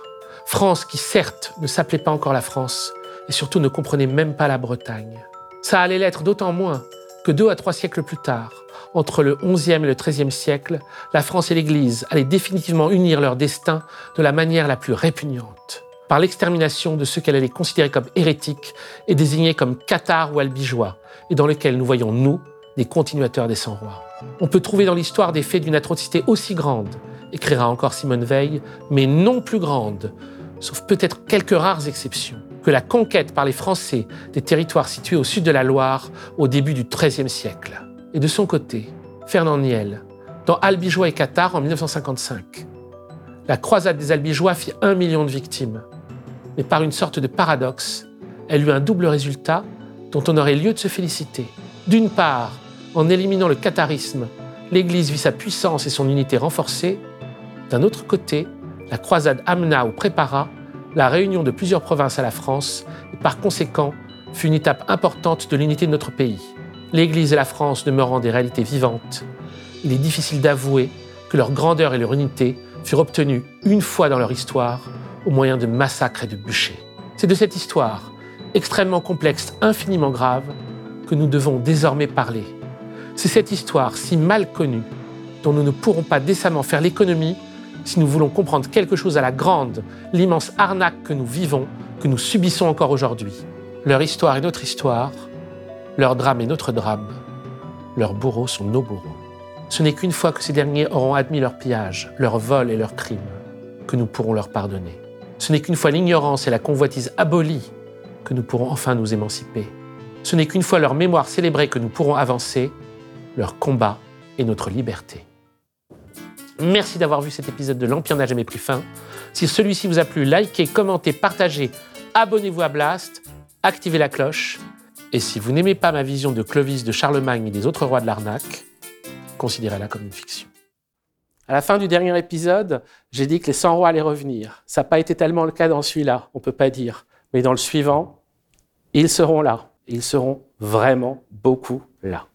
Speaker 2: France qui certes ne s'appelait pas encore la France et surtout ne comprenait même pas la Bretagne. Ça allait l'être d'autant moins que deux à trois siècles plus tard, entre le XIe et le XIIIe siècle, la France et l'Église allaient définitivement unir leur destin de la manière la plus répugnante, par l'extermination de ceux qu'elle allait considérer comme hérétiques et désigner comme cathares ou albigeois, et dans lesquels nous voyons, nous, des continuateurs des cent rois. On peut trouver dans l'histoire des faits d'une atrocité aussi grande, écrira encore Simone Veil, mais non plus grande, sauf peut-être quelques rares exceptions, que la conquête par les Français des territoires situés au sud de la Loire au début du XIIIe siècle. Et de son côté, Fernand Niel, dans Albigeois et Qatar en 1955. La croisade des Albigeois fit un million de victimes, mais par une sorte de paradoxe, elle eut un double résultat dont on aurait lieu de se féliciter. D'une part, en éliminant le catharisme, l'Église vit sa puissance et son unité renforcée. D'un autre côté, la croisade amena ou prépara la réunion de plusieurs provinces à la France et par conséquent fut une étape importante de l'unité de notre pays. L'Église et la France demeurant des réalités vivantes, il est difficile d'avouer que leur grandeur et leur unité furent obtenues une fois dans leur histoire au moyen de massacres et de bûchers. C'est de cette histoire, extrêmement complexe, infiniment grave, que nous devons désormais parler c'est cette histoire si mal connue dont nous ne pourrons pas décemment faire l'économie si nous voulons comprendre quelque chose à la grande, l'immense arnaque que nous vivons, que nous subissons encore aujourd'hui. Leur histoire est notre histoire, leur drame est notre drame, leurs bourreaux sont nos bourreaux. Ce n'est qu'une fois que ces derniers auront admis leur pillage, leur vol et leurs crimes, que nous pourrons leur pardonner. Ce n'est qu'une fois l'ignorance et la convoitise abolies que nous pourrons enfin nous émanciper. Ce n'est qu'une fois leur mémoire célébrée que nous pourrons avancer leur combat et notre liberté. Merci d'avoir vu cet épisode de L'Empire n'a jamais plus fin. Si celui-ci vous a plu, likez, commentez, partagez, abonnez-vous à Blast, activez la cloche. Et si vous n'aimez pas ma vision de Clovis, de Charlemagne et des autres rois de l'arnaque, considérez-la comme une fiction. À la fin du dernier épisode, j'ai dit que les 100 rois allaient revenir. Ça n'a pas été tellement le cas dans celui-là, on ne peut pas dire. Mais dans le suivant, ils seront là. Ils seront vraiment beaucoup là.